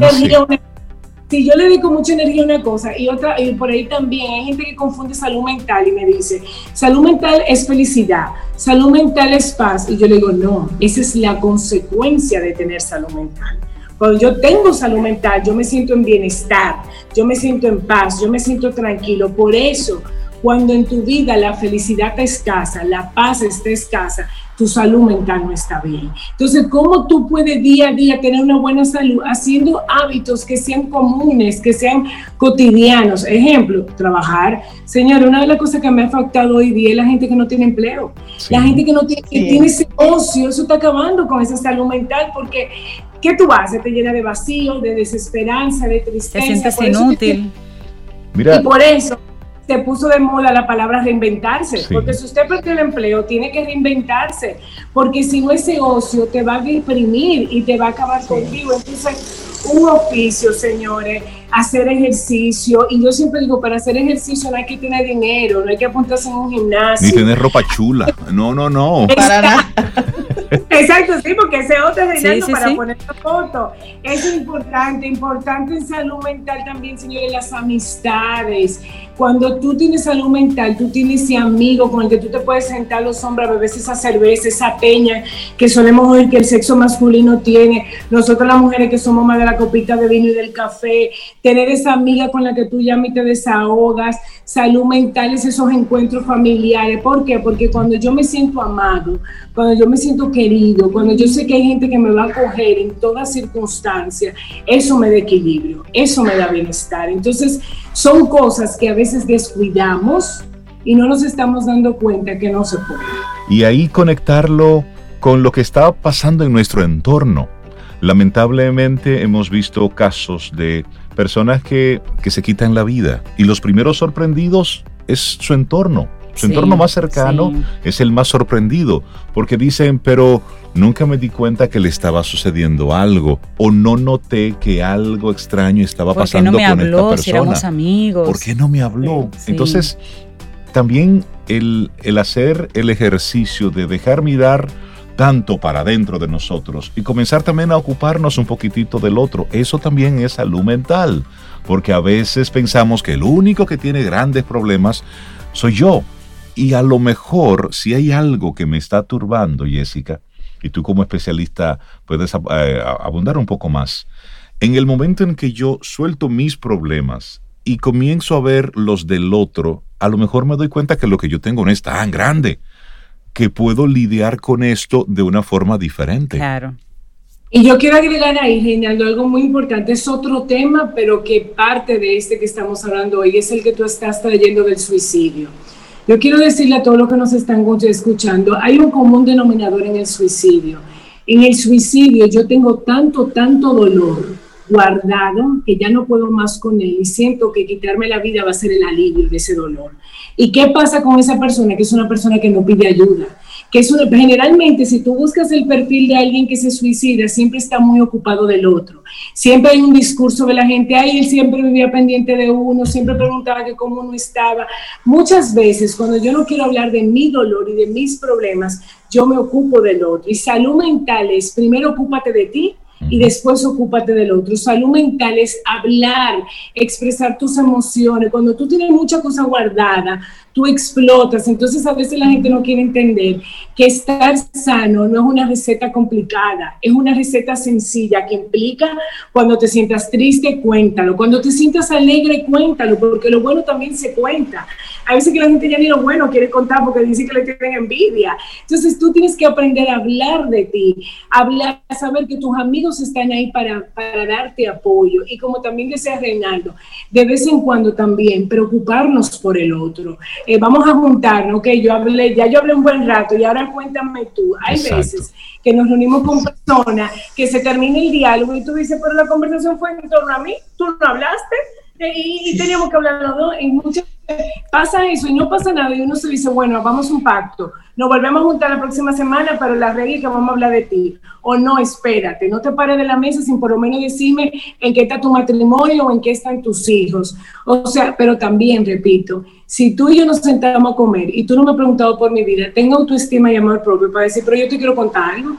si yo le dedico mucha energía a una cosa y otra, y por ahí también hay gente que confunde salud mental y me dice, salud mental es felicidad, salud mental es paz. Y yo le digo, no, esa es la consecuencia de tener salud mental. Cuando yo tengo salud mental, yo me siento en bienestar, yo me siento en paz, yo me siento tranquilo. Por eso, cuando en tu vida la felicidad está escasa, la paz está escasa, tu salud mental no está bien. Entonces, ¿cómo tú puedes día a día tener una buena salud haciendo hábitos que sean comunes, que sean cotidianos? Ejemplo, trabajar. Señor, una de las cosas que me ha afectado hoy día es la gente que no tiene empleo. La gente que no tiene, que tiene ese ocio, eso está acabando con esa salud mental porque ¿qué tú haces? Te llena de vacío, de desesperanza, de tristeza. Te sientes inútil. Mira. Y por eso se puso de moda la palabra reinventarse, porque si usted perdió el empleo, tiene que reinventarse, porque si no ese ocio te va a deprimir y te va a acabar contigo. Entonces, un oficio, señores, hacer ejercicio, y yo siempre digo, para hacer ejercicio no hay que tener dinero, no hay que apuntarse en un gimnasio. Ni tener ropa chula, no, no, no. Para nada. Exacto, sí, porque ese otro es sí, para poner la foto. Es importante, importante en salud mental también, señores, las amistades. Cuando tú tienes salud mental, tú tienes ese amigo con el que tú te puedes sentar los hombres a beber esa cerveza, esa peña que solemos oír que el sexo masculino tiene. Nosotros las mujeres que somos más de la copita de vino y del café, tener esa amiga con la que tú llamas y te desahogas. Salud mental es esos encuentros familiares. ¿Por qué? Porque cuando yo me siento amado, cuando yo me siento querido, cuando yo sé que hay gente que me va a acoger en todas circunstancias, eso me da equilibrio, eso me da bienestar. Entonces, son cosas que a veces descuidamos y no nos estamos dando cuenta que no se puede. Y ahí conectarlo con lo que está pasando en nuestro entorno. Lamentablemente hemos visto casos de personas que, que se quitan la vida y los primeros sorprendidos es su entorno. Su entorno más cercano es el más sorprendido, porque dicen, pero nunca me di cuenta que le estaba sucediendo algo, o no noté que algo extraño estaba pasando con esta persona. Si amigos. ¿Por qué no me habló? Entonces, también el, el hacer el ejercicio de dejar mirar tanto para dentro de nosotros y comenzar también a ocuparnos un poquitito del otro. Eso también es salud mental, porque a veces pensamos que el único que tiene grandes problemas soy yo. Y a lo mejor, si hay algo que me está turbando, Jessica, y tú como especialista puedes eh, abundar un poco más, en el momento en que yo suelto mis problemas y comienzo a ver los del otro, a lo mejor me doy cuenta que lo que yo tengo no es tan grande, que puedo lidiar con esto de una forma diferente. Claro. Y yo quiero agregar ahí, Reinaldo, algo muy importante. Es otro tema, pero que parte de este que estamos hablando hoy es el que tú estás trayendo del suicidio. Yo quiero decirle a todos los que nos están escuchando, hay un común denominador en el suicidio. En el suicidio yo tengo tanto, tanto dolor guardado que ya no puedo más con él y siento que quitarme la vida va a ser el alivio de ese dolor. ¿Y qué pasa con esa persona que es una persona que no pide ayuda? Que es generalmente si tú buscas el perfil de alguien que se suicida, siempre está muy ocupado del otro. Siempre hay un discurso de la gente, ay, él siempre vivía pendiente de uno, siempre preguntaba que cómo uno estaba. Muchas veces cuando yo no quiero hablar de mi dolor y de mis problemas, yo me ocupo del otro. Y salud mental es, primero ocúpate de ti, y después ocúpate del otro. Salud mental es hablar, expresar tus emociones. Cuando tú tienes mucha cosa guardada, tú explotas. Entonces a veces la gente no quiere entender que estar sano no es una receta complicada, es una receta sencilla que implica cuando te sientas triste, cuéntalo. Cuando te sientas alegre, cuéntalo, porque lo bueno también se cuenta. A veces que la gente ya ni lo bueno quiere contar porque dice que le tienen envidia. Entonces tú tienes que aprender a hablar de ti, hablar, saber que tus amigos están ahí para, para darte apoyo. Y como también decía Reinaldo, de vez en cuando también preocuparnos por el otro. Eh, vamos a juntarnos, ok, yo hablé, ya yo hablé un buen rato y ahora cuéntame tú. Hay veces que nos reunimos con personas, que se termina el diálogo y tú dices, pero la conversación fue en torno a mí, tú no hablaste y, teníamos que hablar los dos. En muchas pasa eso y no pasa nada y uno se dice, bueno, vamos a un pacto, nos volvemos a juntar la próxima semana, pero la regla es que vamos a hablar de ti. O no, espérate, no te pares de la mesa sin por lo menos decirme en qué está tu matrimonio o en qué están tus hijos. O sea, pero también, repito, si tú y yo nos sentamos a comer y tú no me has preguntado por mi vida, tengo autoestima y amor propio para decir, pero yo te quiero contar algo.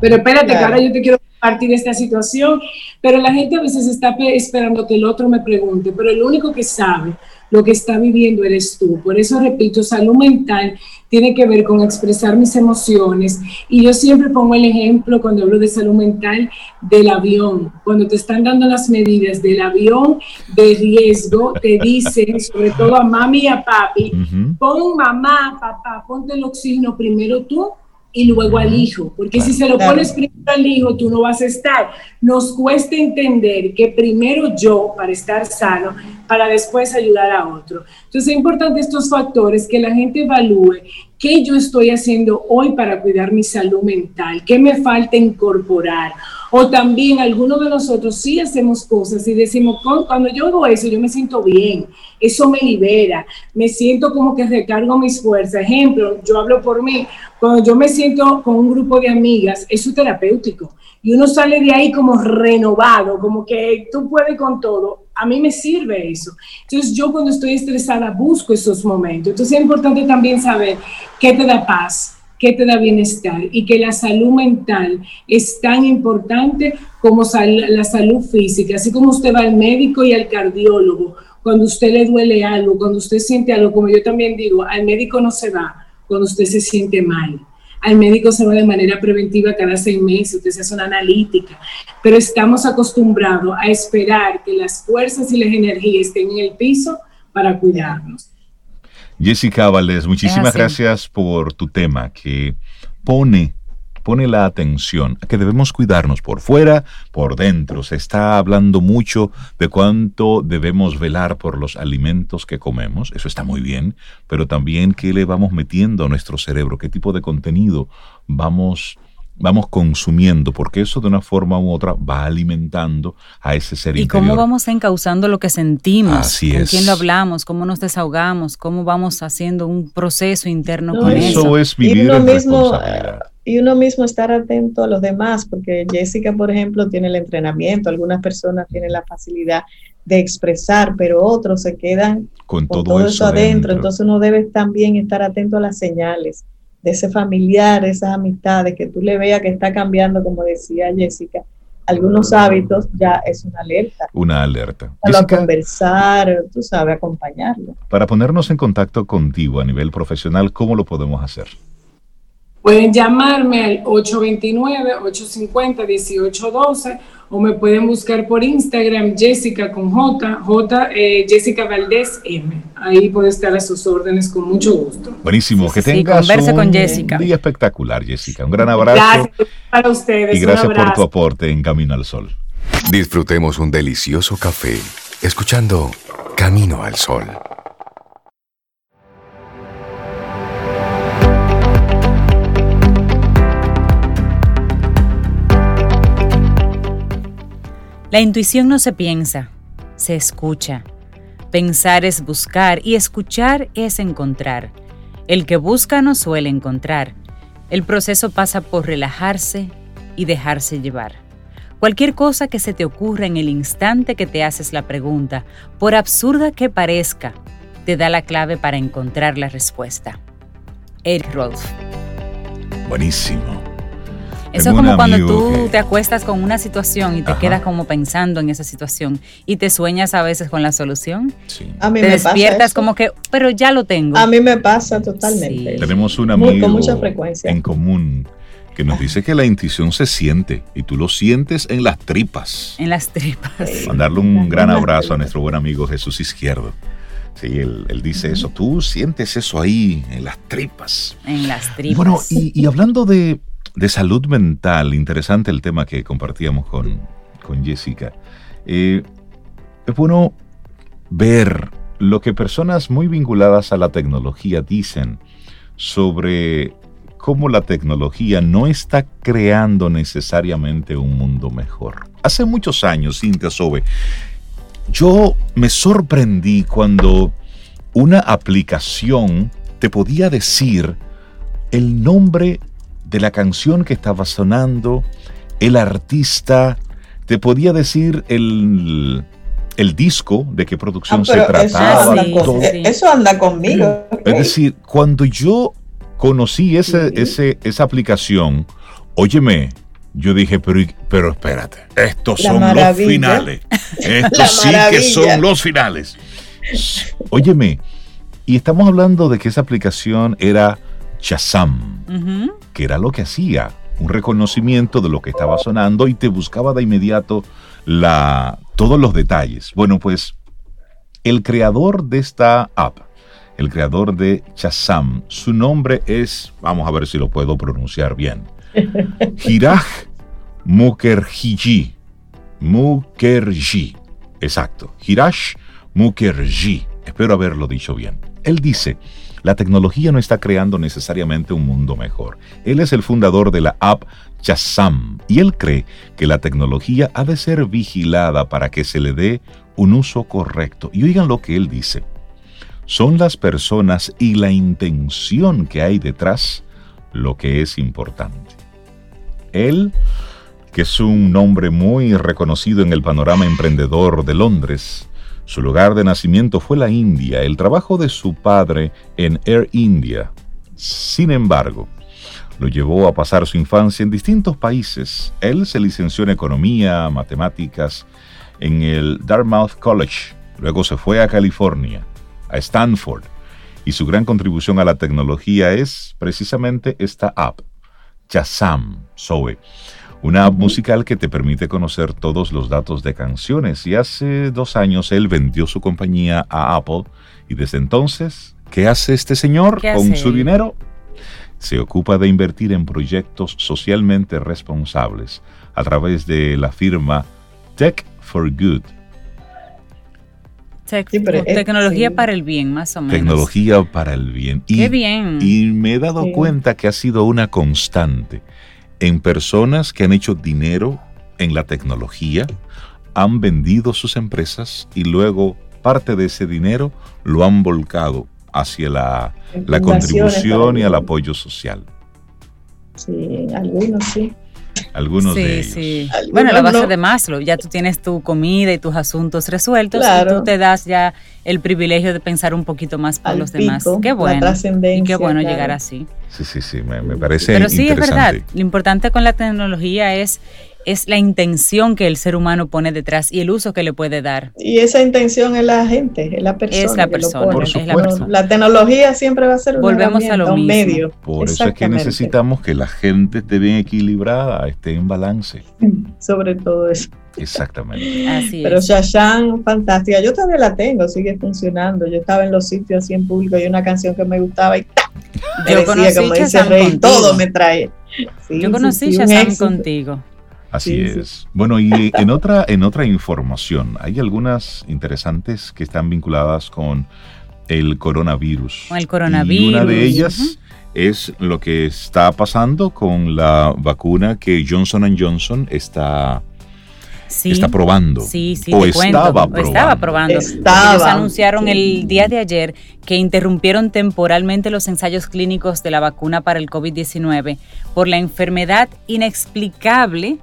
Pero espérate, que ahora yo te quiero compartir esta situación. Pero la gente a veces está esperando que el otro me pregunte, pero el único que sabe lo que está viviendo eres tú. Por eso repito, salud mental tiene que ver con expresar mis emociones. Y yo siempre pongo el ejemplo cuando hablo de salud mental del avión. Cuando te están dando las medidas del avión de riesgo, te dicen, sobre todo a mami y a papi, pon mamá, papá, ponte el oxígeno primero tú y luego al hijo, porque si se lo pones primero al hijo, tú no vas a estar. Nos cuesta entender que primero yo, para estar sano, para después ayudar a otro. Entonces es importante estos factores, que la gente evalúe qué yo estoy haciendo hoy para cuidar mi salud mental, qué me falta incorporar. O también algunos de nosotros sí hacemos cosas y decimos, cuando yo hago eso, yo me siento bien, eso me libera, me siento como que recargo mis fuerzas. Ejemplo, yo hablo por mí, cuando yo me siento con un grupo de amigas, eso es terapéutico. Y uno sale de ahí como renovado, como que tú puedes con todo. A mí me sirve eso. Entonces yo cuando estoy estresada busco esos momentos. Entonces es importante también saber qué te da paz, qué te da bienestar y que la salud mental es tan importante como la salud física. Así como usted va al médico y al cardiólogo, cuando usted le duele algo, cuando usted siente algo, como yo también digo, al médico no se va cuando usted se siente mal. Al médico se va de manera preventiva cada seis meses, usted se hace una analítica, pero estamos acostumbrados a esperar que las fuerzas y las energías estén en el piso para cuidarnos. Jessica Valdés, muchísimas gracias por tu tema que pone pone la atención a que debemos cuidarnos por fuera, por dentro. Se está hablando mucho de cuánto debemos velar por los alimentos que comemos, eso está muy bien, pero también qué le vamos metiendo a nuestro cerebro, qué tipo de contenido vamos vamos consumiendo, porque eso de una forma u otra va alimentando a ese ser ¿Y cómo vamos encauzando lo que sentimos? Así ¿Con es. quién lo hablamos? ¿Cómo nos desahogamos? ¿Cómo vamos haciendo un proceso interno No, con eso, eso? es vivir y uno en mismo y uno mismo estar atento a los demás porque Jessica por ejemplo tiene el entrenamiento algunas personas tienen la facilidad de expresar pero otros se quedan Con con todo, eso adentro dentro. entonces uno debe también estar atento a las señales de ese familiar esas amistades que tú le veas que está cambiando como decía Jessica algunos hábitos ya es una alerta Una alerta. a Jessica, conversar tú sabes acompañarlo para ponernos en contacto contigo a nivel profesional, ¿cómo lo podemos hacer? Pueden llamarme al 829-850-1812 o me pueden buscar por Instagram Jessica con J, J eh, Jessica Valdés M. Ahí puede estar a sus órdenes con mucho gusto. Buenísimo, Sí, que sí, tengas converse un con Jessica. día espectacular, Jessica. Un gran abrazo Gracias para ustedes. y gracias por tu aporte en Camino al Sol. Disfrutemos un delicioso café escuchando Camino al Sol. La intuición no se piensa, se escucha. Pensar es buscar y escuchar es encontrar. El que busca no suele encontrar. El proceso pasa por relajarse y dejarse llevar. Cualquier cosa que se te ocurra en el instante que te haces la pregunta, por absurda que parezca, te da la clave para encontrar la respuesta. Eric Rolf. Buenísimo. Eso es como cuando tú que- te acuestas con una situación y te Ajá. quedas como pensando en esa situación y te sueñas a veces con la solución. Sí. a mí Te me pasa despiertas eso. como que, pero ya lo tengo. a mí me pasa totalmente Sí. Tenemos un Muy- amigo con mucha frecuencia. en común que nos dice que la intuición se siente y tú lo sientes en las tripas. En las tripas. Mandarle un Las gran abrazo a nuestro buen amigo Jesús Izquierdo. Sí, él, él dice eso. Tú sientes eso ahí en las tripas. En las tripas. Bueno, y, y hablando de, de salud mental, interesante el tema que compartíamos con, con Jessica. Eh, es bueno ver lo que personas muy vinculadas a la tecnología dicen sobre cómo la tecnología no está creando necesariamente un mundo mejor. Hace muchos años, Cintia Sobe, yo me sorprendí cuando una aplicación te podía decir el nombre de la canción que estaba sonando, el artista, te podía decir el, el disco, de qué producción Ah, se eso trataba, anda, con- eh, eso anda conmigo. Es decir, cuando yo conocí ese, Sí. ese, esa aplicación, óyeme, yo dije, pero, pero espérate, estos La son maravilla. los finales. Estos sí que son los finales. Óyeme, y estamos hablando de que esa aplicación era Shazam, Ujú. Que era lo que hacía, un reconocimiento de lo que estaba sonando y te buscaba de inmediato la, todos los detalles. Bueno, pues el creador de esta app, el creador de Shazam, su nombre es, vamos a ver si lo puedo pronunciar bien, Hiraj Mukherjee. Mukherjee, exacto, Hiraj Mukherjee. Espero haberlo dicho bien. Él dice, la tecnología no está creando necesariamente un mundo mejor. Él es el fundador de la app Shazam y él cree que la tecnología ha de ser vigilada para que se le dé un uso correcto. Y oigan lo que él dice. Son las personas y la intención que hay detrás lo que es importante. Él, que es un nombre muy reconocido en el panorama emprendedor de Londres, su lugar de nacimiento fue la India, el trabajo de su padre en Air India. Sin embargo, lo llevó a pasar su infancia en distintos países. Él se licenció en economía, matemáticas, en el Dartmouth College. Luego se fue a California, a Stanford. Y su gran contribución a la tecnología es precisamente esta app, Shazam Zoe. Una app musical que te permite conocer todos los datos de canciones. Y hace dos años él vendió su compañía a Apple. Y desde entonces, ¿qué hace este señor ¿Qué con hace su dinero? Se ocupa de invertir en proyectos socialmente responsables a través de la firma Tech for Good. Tec- Sí, pero es- tecnología sí. para el bien, más o menos. Tecnología para el bien. Y, Qué bien. y me he dado Sí. cuenta que ha sido una constante en personas que han hecho dinero en la tecnología, han vendido sus empresas y luego parte de ese dinero lo han volcado hacia la, la contribución y al apoyo social. Sí, algunos sí. Algunos de ellos. Sí. Bueno, la base de Maslow, ya tú tienes tu comida y tus asuntos resueltos y tú te das ya el privilegio de pensar un poquito más por los demás. Qué bueno. Y qué bueno llegar así. Sí, sí, sí, me, me parece Pero sí, es verdad. Lo importante con la tecnología es es la intención que el ser humano pone detrás y el uso que le puede dar. Y esa intención es la gente, es la persona. Es la persona, es la, persona. la tecnología siempre va a ser Volvemos a lo un mismo. medio. Por eso es que necesitamos que la gente esté bien equilibrada, esté en balance. Sobre todo eso. Exactamente. Así Pero es. Shashan, fantástica. Yo todavía la tengo, sigue funcionando. Yo estaba en los sitios así en público y una canción que me gustaba y ¡ta! me Yo decía, conocí como dice Shazam Rey, contigo. todo me trae. Sí, Yo conocí sí, Shazam contigo. Así Sí, sí. es. Bueno, y en otra, en otra información, hay algunas interesantes que están vinculadas con el coronavirus. Con el Y coronavirus. una de ellas Ujú. es lo que está pasando con la vacuna que Johnson Johnson está, Sí. está probando. Sí, sí, o te cuento. estaba probando. Estaba probando. Estaba, Ellos anunciaron sí. el día de ayer que interrumpieron temporalmente los ensayos clínicos de la vacuna para el COVID-19 por la enfermedad inexplicable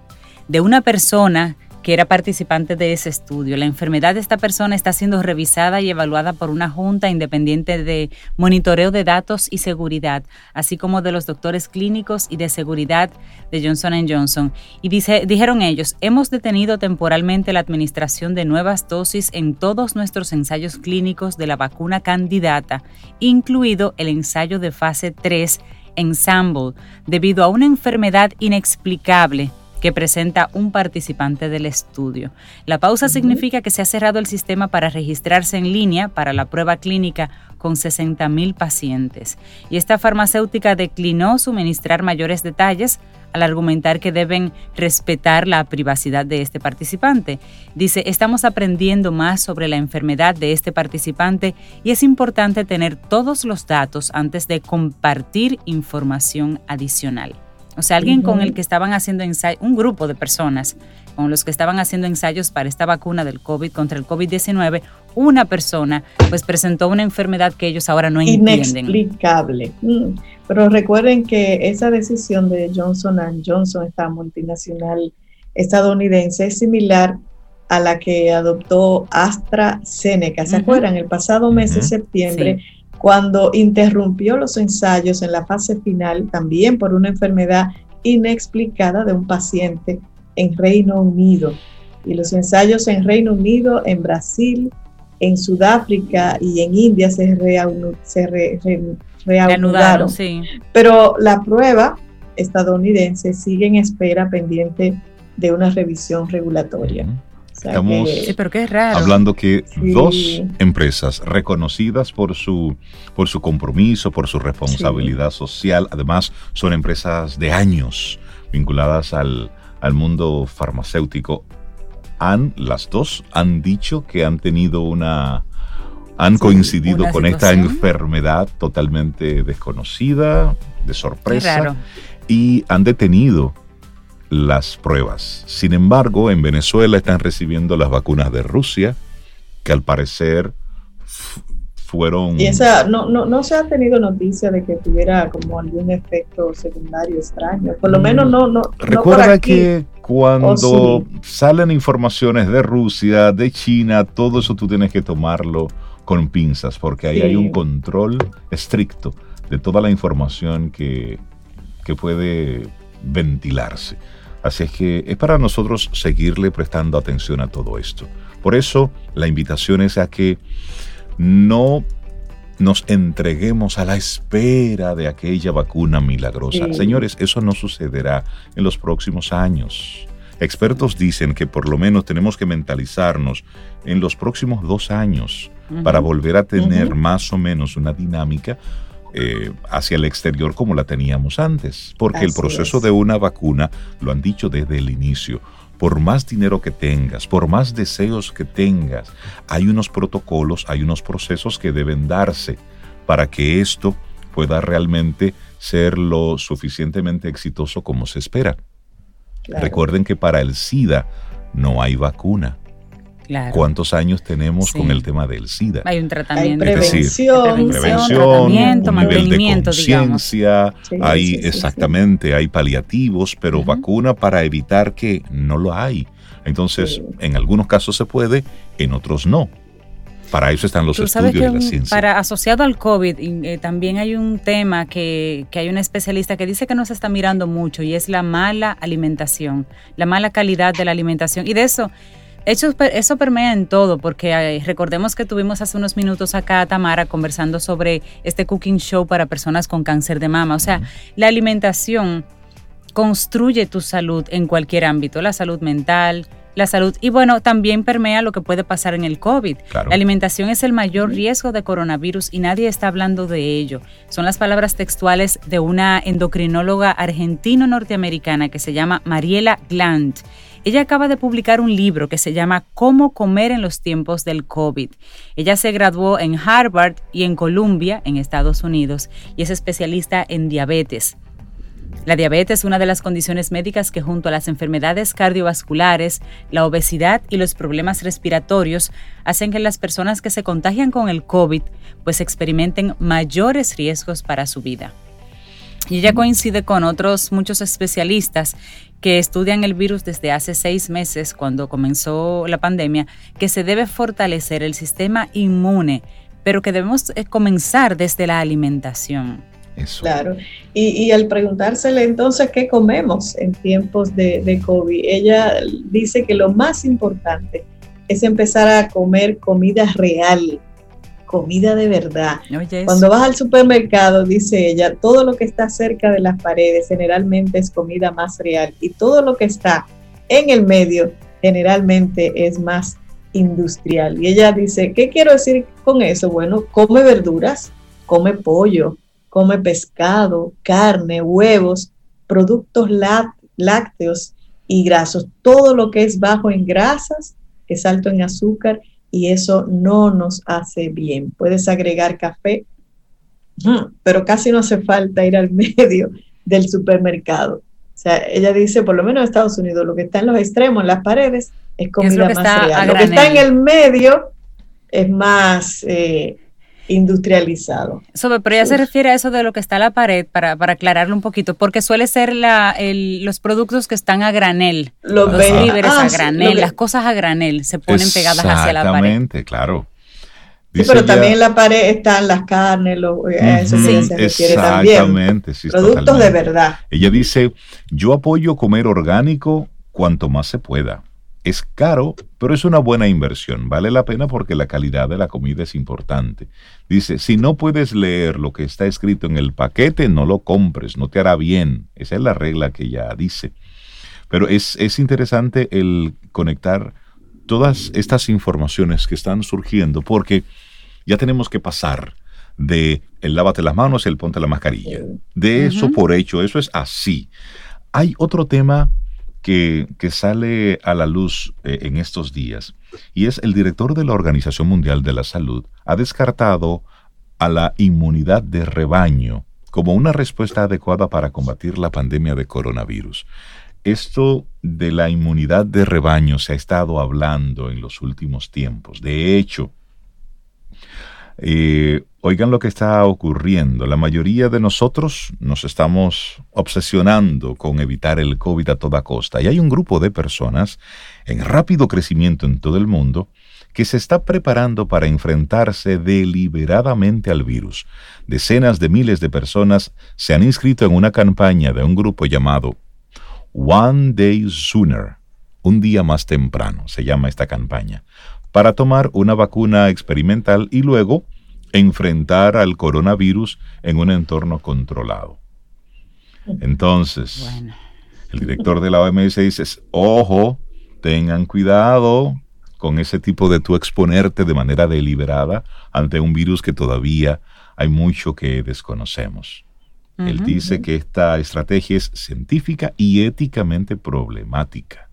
de una persona que era participante de ese estudio. La enfermedad de esta persona está siendo revisada y evaluada por una junta independiente de monitoreo de datos y seguridad, así como de los doctores clínicos y de seguridad de Johnson Johnson. Y dijeron ellos, hemos detenido temporalmente la administración de nuevas dosis en todos nuestros ensayos clínicos de la vacuna candidata, incluido el ensayo de fase 3 Ensemble, debido a una enfermedad inexplicable que presenta un participante del estudio. La pausa significa que se ha cerrado el sistema para registrarse en línea para la prueba clínica con 60 mil pacientes. Y esta farmacéutica declinó suministrar mayores detalles al argumentar que deben respetar la privacidad de este participante. Dice, estamos aprendiendo más sobre la enfermedad de este participante y es importante tener todos los datos antes de compartir información adicional. O sea, alguien con el que estaban haciendo ensayos, un grupo de personas con los que estaban haciendo ensayos para esta vacuna del COVID contra el COVID-19, una persona pues presentó una enfermedad que ellos ahora no entienden. Inexplicable. Mm. Pero recuerden que esa decisión de Johnson Johnson, esta multinacional estadounidense, es similar a la que adoptó AstraZeneca. ¿Se acuerdan? El pasado mes de septiembre, cuando interrumpió los ensayos en la fase final, también por una enfermedad inexplicada de un paciente en Reino Unido. Y los ensayos en Reino Unido, en Brasil, en Sudáfrica y en India se, reanu- se re- re- reanudaron. Reanudaron, sí. Pero la prueba estadounidense sigue en espera pendiente de una revisión regulatoria. Sea Estamos- que- Sí, pero qué raro. Hablando que Sí. dos empresas reconocidas por su, por su compromiso, por su responsabilidad social, además son empresas de años vinculadas al, al mundo farmacéutico, han, las dos han dicho que han tenido una, han Sí, coincidido con esta enfermedad totalmente desconocida, de sorpresa y han detenido las pruebas. Sin embargo, en Venezuela están recibiendo las vacunas de Rusia, que al parecer fueron... Y esa, no, no, no se ha tenido noticia de que tuviera como algún efecto secundario extraño. Por lo Mm. menos no, no. no por Recuerda aquí. que cuando Oh, salen informaciones de Rusia, de China, todo eso tú tienes que tomarlo con pinzas, porque ahí Sí. hay un control estricto de toda la información que, que puede ventilarse. Así es que es para nosotros seguirle prestando atención a todo esto. Por eso la invitación es a que no nos entreguemos a la espera de aquella vacuna milagrosa. Sí. Señores, eso no sucederá en los próximos años. Expertos dicen que por lo menos tenemos que mentalizarnos en los próximos dos años para volver a tener más o menos una dinámica eh, hacia el exterior como la teníamos antes. Porque el proceso es. de una vacuna, lo han dicho desde el inicio, por más dinero que tengas, por más deseos que tengas, hay unos protocolos, hay unos procesos que deben darse para que esto pueda realmente ser lo suficientemente exitoso como se espera. Recuerden que para el SIDA no hay vacuna. ¿Cuántos años tenemos con el tema del SIDA? Hay un tratamiento. Hay prevención, prevención, nivel de conciencia, hay exactamente, hay paliativos, pero vacuna para evitar que no lo hay. Entonces, en algunos casos se puede, en otros no. Para eso están los estudios de la ciencia. Para asociado al COVID, eh, también hay un tema que, que hay una especialista que dice que no se está mirando mucho y es la mala alimentación, la mala calidad de la alimentación. Y de eso eso, eso permea en todo, porque recordemos que tuvimos hace unos minutos acá a Tamara conversando sobre este cooking show para personas con cáncer de mama. O sea, la alimentación construye tu salud en cualquier ámbito, la salud mental, la salud y bueno, también permea lo que puede pasar en el COVID. La alimentación es el mayor riesgo de coronavirus y nadie está hablando de ello. Son las palabras textuales de una endocrinóloga argentino-norteamericana que se llama Mariela Glant. Ella acaba de publicar un libro que se llama Cómo comer en los tiempos del COVID. Ella se graduó en Harvard y en Columbia, en Estados Unidos, y es especialista en diabetes. La diabetes es una de las condiciones médicas que junto a las enfermedades cardiovasculares, la obesidad y los problemas respiratorios hacen que las personas que se contagian con el COVID pues experimenten mayores riesgos para su vida. Y ella coincide con otros muchos especialistas que estudian el virus desde hace seis meses, cuando comenzó la pandemia, que se debe fortalecer el sistema inmune, pero que debemos eh, comenzar desde la alimentación. Claro. Y, al preguntársele entonces qué comemos en tiempos de, de COVID, ella dice que lo más importante es empezar a comer comida real, comida de verdad. Cuando vas al supermercado, dice ella, todo lo que está cerca de las paredes generalmente es comida más real y todo lo que está en el medio generalmente es más industrial. Y ella dice, ¿qué quiero decir con eso? Bueno, come verduras, come pollo, come pescado, carne, huevos, productos lácteos y grasos, todo lo que es bajo en grasas, es alto en azúcar y eso no nos hace bien. Puedes agregar café, pero casi no hace falta ir al medio del supermercado. O sea, ella dice, por lo menos en Estados Unidos, lo que está en los extremos, en las paredes, es comida más real. Lo que está en el medio es más eh, industrializado. pero ella se refiere a eso de lo que está a la pared, para, para aclararlo un poquito, porque suele ser la, los productos que están a granel, los, víveres a ah, granel, las cosas a granel, se ponen pegadas hacia la pared. Exactamente, claro. sí, pero también en la pared están las carnes, lo, eso sí, se refiere también. Productos de verdad. Ella dice, yo apoyo comer orgánico cuanto más se pueda. Es caro, pero es una buena inversión. Vale la pena porque la calidad de la comida es importante. Dice, si no puedes leer lo que está escrito en el paquete, no lo compres, no te hará bien. Esa es la regla que ella dice. Pero es, es interesante el conectar todas estas informaciones que están surgiendo porque ya tenemos que pasar de el lávate las manos y el ponte la mascarilla. De eso por hecho, eso es así. Hay otro tema que, sale a la luz eh, en estos días, y es el director de la Organización Mundial de la Salud ha descartado a la inmunidad de rebaño como una respuesta adecuada para combatir la pandemia de coronavirus. Esto de la inmunidad de rebaño se ha estado hablando en los últimos tiempos. De hecho, eh, oigan lo que está ocurriendo. La mayoría de nosotros nos estamos obsesionando con evitar el COVID a toda costa. Y hay un grupo de personas en rápido crecimiento en todo el mundo que se está preparando para enfrentarse deliberadamente al virus. Decenas de miles de personas se han inscrito en una campaña de un grupo llamado One Day Sooner, un día más temprano, se llama esta campaña, para tomar una vacuna experimental y luego enfrentar al coronavirus en un entorno controlado. Entonces, el director de la OMS dice, ojo, tengan cuidado con ese tipo de tú exponerte de manera deliberada ante un virus que todavía hay mucho que desconocemos. Él dice que esta estrategia es científica y éticamente problemática.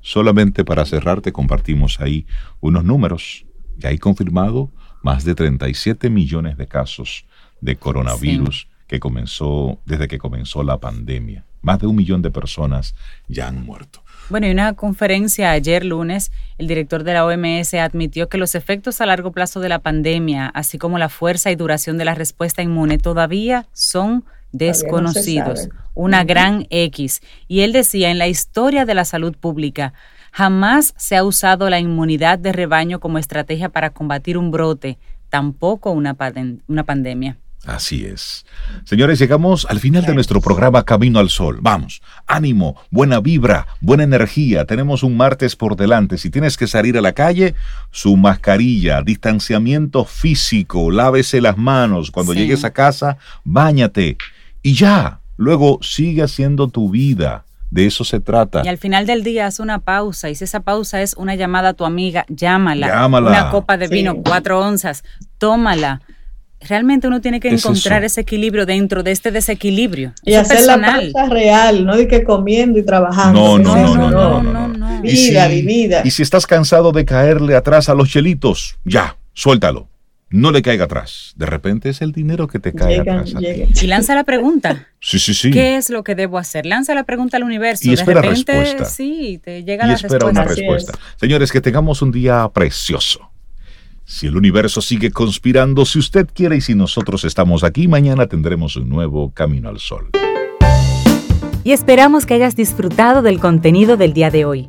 Solamente para cerrar te compartimos ahí unos números. Ya hay confirmado más de 37 millones de casos de coronavirus que comenzó, desde que comenzó la pandemia. Más de un millón de personas ya han muerto. Bueno, y una conferencia ayer lunes, el director de la OMS admitió que los efectos a largo plazo de la pandemia, así como la fuerza y duración de la respuesta inmune, todavía son desconocidos. una gran X. Y él decía, en la historia de la salud pública, jamás se ha usado la inmunidad de rebaño como estrategia para combatir un brote, tampoco una, una pandemia. Así es. Señores, llegamos al final de nuestro programa Camino al Sol. Vamos, ánimo, buena vibra, buena energía. Tenemos un martes por delante. Si tienes que salir a la calle, su mascarilla, distanciamiento físico, lávese las manos. Cuando llegues a casa, báñate. Y ya, luego sigue haciendo tu vida. De eso se trata. Y al final del día haz una pausa. Y si esa pausa es una llamada a tu amiga, llámala. Llámala. Una copa de vino, cuatro onzas, tómala realmente uno tiene que encontrar ese equilibrio dentro de este desequilibrio. Y hacer la pausa real, no de que comiendo y trabajando. No, no, no, no, no, no, Vida, vida. Y si estás cansado de caerle atrás a los chelitos, ya, suéltalo. No le caiga atrás. De repente es el dinero que te cae atrás. Y lanza la pregunta. Sí, sí, sí. ¿Qué es lo que debo hacer? Lanza la pregunta al universo. Y espera respuesta. Sí, te llega y la espera respuesta. una respuesta. Señores, que tengamos un día precioso. Si el universo sigue conspirando, si usted quiere y si nosotros estamos aquí, mañana tendremos un nuevo Camino al Sol. Y esperamos que hayas disfrutado del contenido del día de hoy.